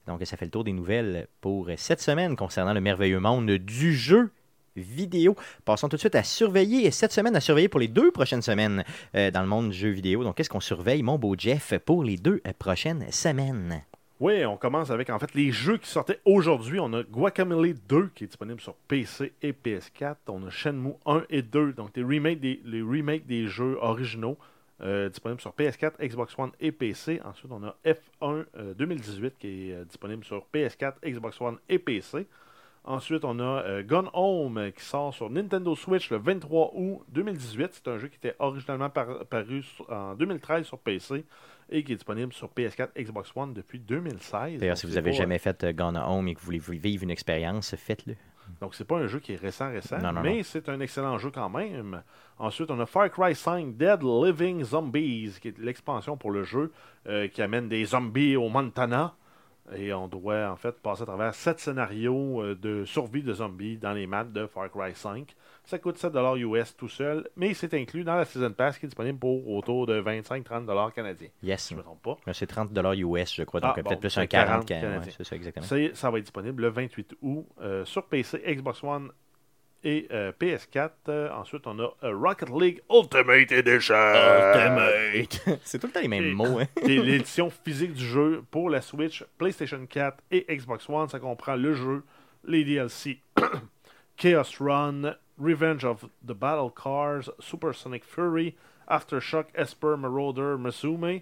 Donc, ça fait le tour des nouvelles pour cette semaine concernant le merveilleux monde du jeu vidéo. Passons tout de suite à surveiller, cette semaine à surveiller pour les deux prochaines semaines euh, dans le monde du jeu vidéo. Donc, qu'est-ce qu'on surveille, mon beau Jeff, pour les deux euh, prochaines semaines? Oui, on commence avec en fait les jeux qui sortaient aujourd'hui. On a Guacamole 2 qui est disponible sur PC et PS4. On a Shenmue 1 et 2, donc les remakes des, jeux originaux euh, disponibles sur PS4, Xbox One et PC. Ensuite, on a F1 euh, 2018 qui est disponible sur PS4, Xbox One et PC. Ensuite, on a euh, Gone Home euh, qui sort sur Nintendo Switch le 23 août 2018. C'est un jeu qui était originalement par- paru sur- en 2013 sur PC et qui est disponible sur PS4, Xbox One depuis 2016. D'ailleurs, si vous c'est avez pas- jamais fait euh, Gone Home et que vous voulez vivre une expérience, faites-le. Donc, c'est pas un jeu qui est récent, récent, Non, non, mais c'est un excellent jeu quand même. Ensuite, on a Far Cry 5 Dead Living Zombies, qui est l'expansion pour le jeu, euh, qui amène des zombies au Montana. Et on doit en fait passer à travers sept scénarios euh, de survie de zombies dans les maps de Far Cry 5. Ça coûte 7$ US tout seul, mais c'est inclus dans la Season Pass qui est disponible pour autour de 25-30$ canadiens. Yes. Si je ne me trompe pas. C'est 30 US, je crois. Donc, Ah, peut-être bon, plus un 40. 40 can- ouais, canadiens. c'est ça, exactement. Ça va être disponible le 28 août euh, sur PC, Xbox One et euh, PS4. Euh, ensuite, on a euh, Rocket League Ultimate Edition. c'est tout le temps les mêmes Et- mots. Hein? C'est l'édition physique du jeu pour la Switch, PlayStation 4 et Xbox One. Ça comprend le jeu, les DLC, Chaos Run, Revenge of the Battle Cars, Supersonic Fury, Aftershock, Esper, Marauder, Masume,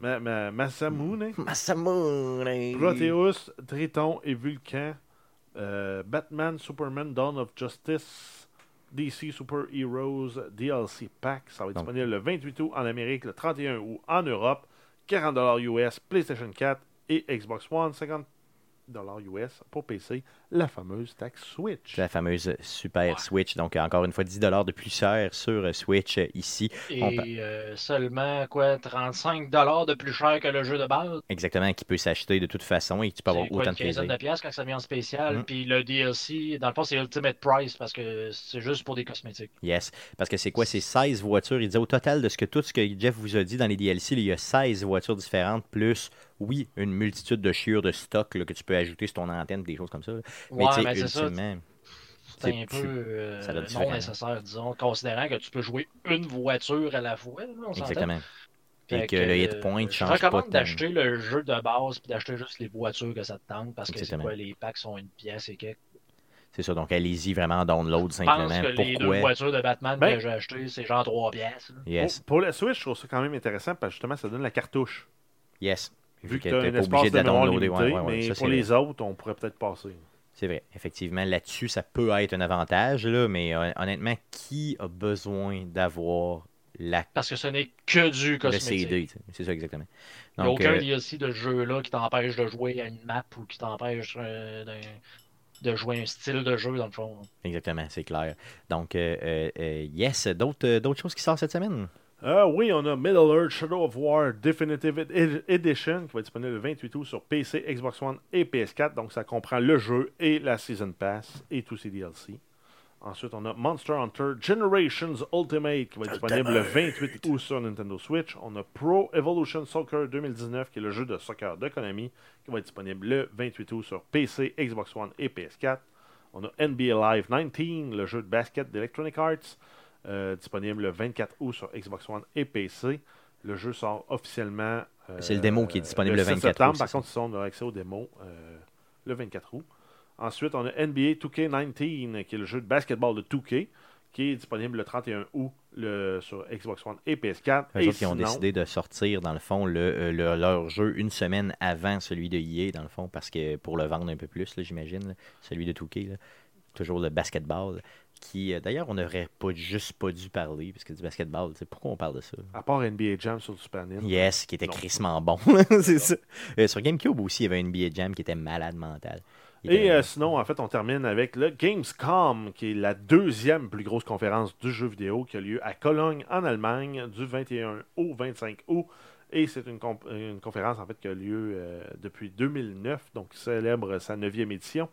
Ma- Ma- Masamune, Masamune. Proteus, Triton et Vulcan, euh, Batman, Superman, Dawn of Justice, DC Super Heroes DLC Pack. Ça va être Donc- disponible le 28 août en Amérique, le 31 août en Europe, 40$ US, PlayStation 4 et Xbox One, 50$ US pour PC, la fameuse taxe Switch. La fameuse Super Switch. Donc, encore une fois, 10 de plus cher sur euh, Switch euh, ici. On Et euh, seulement quoi 35$ de plus cher que le jeu de base. Exactement, qui peut s'acheter de toute façon et tu peux avoir quoi, autant de plaisir. de piastres quand ça vient en spécial. Mm. Puis le DLC, dans le fond, c'est Ultimate Price parce que c'est juste pour des cosmétiques. Yes. Parce que c'est quoi? C'est 16 voitures. Il dit au total de ce que tout ce que Jeff vous a dit dans les DLC, il y a 16 voitures différentes plus oui, une multitude de chiures de stock là, que tu peux ajouter sur ton antenne, des choses comme ça. là. Mais Ouais, mais ultimement, C'est un peu euh, ça doit être non nécessaire, disons, considérant que tu peux jouer une voiture à la fois. là, on s'entend? exactement. Et Fait que le hit point euh, change Je pas recommande tant. d'acheter le jeu de base puis d'acheter juste les voitures que ça te tente parce que c'est Exactement. quoi, les packs sont une pièce et quelques. C'est ça, donc allez-y vraiment en download Je simplement. pense que les deux voitures de Batman Ben- que j'ai achetées, c'est genre 3 pièces. Yes, Pour, pour la Switch, je trouve ça quand même intéressant parce que justement, ça donne la cartouche. yes. Vu que tu espace obligé de de la mémoire downloader. limité, Ouais, ouais, ouais, mais ça, pour c'est les vrai. autres, on pourrait peut-être passer. C'est vrai. Effectivement, là-dessus, ça peut être un avantage, là, mais hon- honnêtement, qui a besoin d'avoir la Parce que ce n'est que du le cosmétique. C'est ça exactement. Il n'y a Donc, aucun euh, DLC de ce jeu-là qui t'empêche de jouer à une map ou qui t'empêche euh, d'un- de jouer un style de jeu, dans le fond. exactement, c'est clair. Donc, euh, euh, euh, yes, d'autres euh, d'autres choses qui sortent cette semaine? Ah oui, on a Middle Earth Shadow of War Definitive Ed- Edition qui va être disponible le 28 août sur PC, Xbox One et PS4. Donc ça comprend le jeu et la Season Pass et tous ses DLC. Ensuite, on a Monster Hunter Generations Ultimate qui va être disponible le 28 août sur Nintendo Switch. On a Pro Evolution Soccer 2019 qui est le jeu de soccer de Konami qui va être disponible le 28 août sur PC, Xbox One et PS4. On a NBA Live 19, le jeu de basket d'Electronic Arts, euh, disponible le 24 août sur Xbox One et PC. Le jeu sort officiellement. euh, C'est le démo qui est disponible le 7 24 septembre. août, Par contre, ils ont accès au démo euh, le 24 août. Ensuite, on a NBA 2K19, qui est le jeu de basketball de 2K, qui est disponible le 31 août le- sur Xbox One et PS4. Eux et autres qui ont décidé de sortir, dans le fond, le, euh, le- leur jeu une semaine avant celui de EA, dans le fond, parce que pour le vendre un peu plus, j'imagine, celui de 2K, là, toujours le basketball, qui, euh, d'ailleurs, on n'aurait pas juste pas dû parler, parce que du basketball, pourquoi on parle de ça? À part NBA Jam sur le Super Nintendo. Yes, qui était crissement bon, c'est ça. Euh, sur GameCube aussi, il y avait NBA Jam qui était malade mental. Et euh, sinon, en fait, on termine avec le Gamescom, qui est la deuxième plus grosse conférence du jeu vidéo qui a lieu à Cologne, en Allemagne, du 21 au 25 août. Et c'est une, conférence, en fait, qui a lieu euh, depuis 2009, donc qui célèbre sa neuvième édition.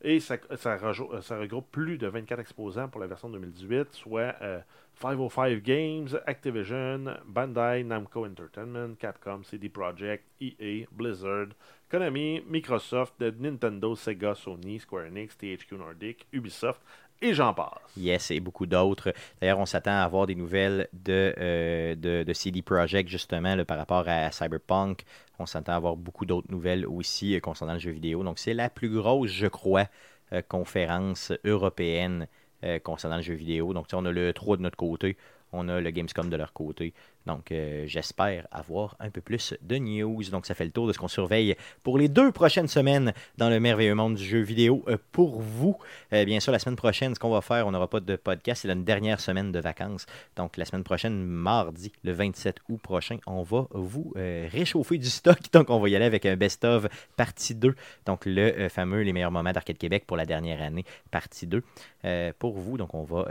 Et ça, euh, regroupe plus de 24 exposants pour la version 2018, soit euh, 505 Games, Activision, Bandai, Namco Entertainment, Capcom, CD Projekt, EA, Blizzard, Konami, Microsoft, Nintendo, Sega, Sony, Square Enix, THQ Nordic, Ubisoft et j'en passe. Yes, et beaucoup d'autres. D'ailleurs, on s'attend à avoir des nouvelles de, euh, de, CD Projekt, justement, par rapport à Cyberpunk. On s'attend à avoir beaucoup d'autres nouvelles aussi euh, concernant le jeu vidéo. Donc, c'est la plus grosse, je crois, euh, conférence européenne concernant le jeu vidéo. Donc, on a le 3 de notre côté, on a le Gamescom de leur côté. Donc, euh, j'espère avoir un peu plus de news. Donc, ça fait le tour de ce qu'on surveille pour les deux prochaines semaines dans le merveilleux monde du jeu vidéo. Euh, pour vous, euh, bien sûr, la semaine prochaine, ce qu'on va faire, on n'aura pas de podcast. C'est la dernière semaine de vacances. Donc, la semaine prochaine, mardi, le 27 août prochain, on va vous réchauffer du stock. Donc, on va y aller avec un best-of partie 2. Donc, le fameux Les meilleurs moments d'Arcade Québec pour la dernière année, partie 2. Euh, pour vous, donc, on va.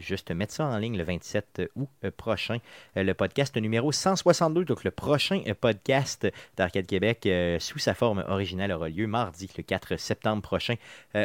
Juste mettre ça en ligne le 27 août euh, prochain. Euh, le podcast numéro 162, donc le prochain euh, podcast d'Arcade Québec sous sa forme originale aura lieu mardi, le 4 septembre prochain,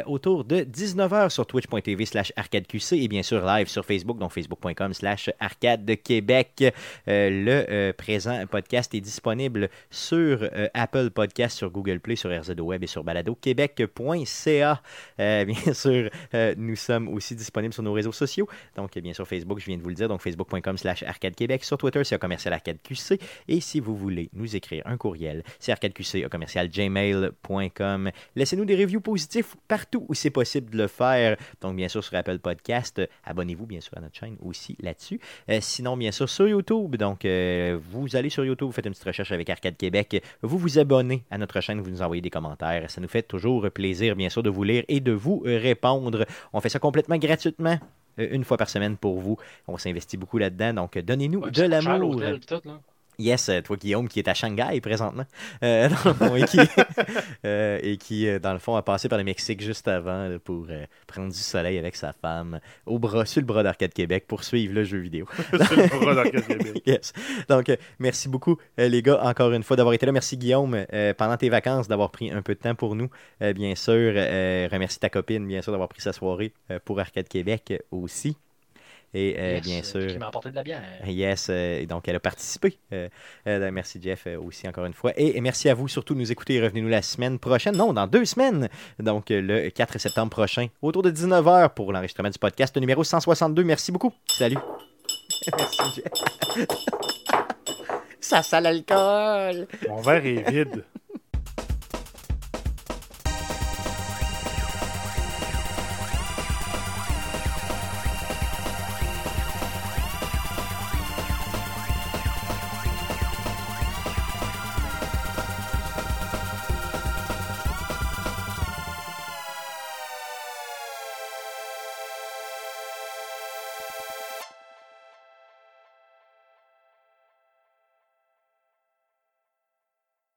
autour de 19h sur twitch.tv slash arcadeqc et bien sûr live sur Facebook, donc facebook.com slash arcade Québec. Le présent podcast est disponible sur Apple Podcast, sur Google Play, sur RZO Web et sur baladoquebec.ca. Bien sûr, nous sommes aussi disponibles sur nos réseaux sociaux. Donc, bien sûr, Facebook, je viens de vous le dire, donc facebook.com slash arcade Québec. Sur Twitter, c'est commercial arcade QC. Et si vous voulez nous écrire un courriel, c'est arcadeqc, commercial gmail.com. Laissez-nous des reviews positifs partout où c'est possible de le faire. Donc, bien sûr, sur Apple Podcast, abonnez-vous, bien sûr, à notre chaîne aussi là-dessus. Euh, sinon, bien sûr, sur YouTube. Donc, euh, vous allez sur YouTube, vous faites une petite recherche avec Arcade Québec. Vous vous abonnez à notre chaîne, vous nous envoyez des commentaires. Ça nous fait toujours plaisir, bien sûr, de vous lire et de vous euh, répondre. On fait ça complètement gratuitement. Euh, Une fois par semaine pour vous. On s'investit beaucoup là-dedans. Donc, donnez-nous Ouais, de l'amour. Yes, euh, toi Guillaume qui est à Shanghai présentement euh, dans le fond, et qui, euh, et qui dans le fond a passé par le Mexique juste avant là, pour euh, prendre du soleil avec sa femme au bras sur le bras d'Arcade Québec pour suivre le jeu vidéo. C'est le bras d'Arcade Québec. yes. Donc merci beaucoup les gars encore une fois d'avoir été là. Merci Guillaume pendant tes vacances d'avoir pris un peu de temps pour nous. Bien sûr, remercie ta copine bien sûr d'avoir pris sa soirée pour Arcade Québec aussi. Et euh, Yes, bien euh, sûr. Qui m'a apporté de la bière. Yes, euh, et donc elle a participé. Euh, euh, merci Jeff euh, aussi encore une fois. Et, et merci à vous surtout de nous écouter. Revenez-nous la semaine prochaine. Non, dans deux semaines. Donc euh, le 4 septembre prochain, autour de 19h pour l'enregistrement du podcast numéro 162. Merci beaucoup. Salut. merci Jeff. Ça sent l'alcool. Mon verre est vide.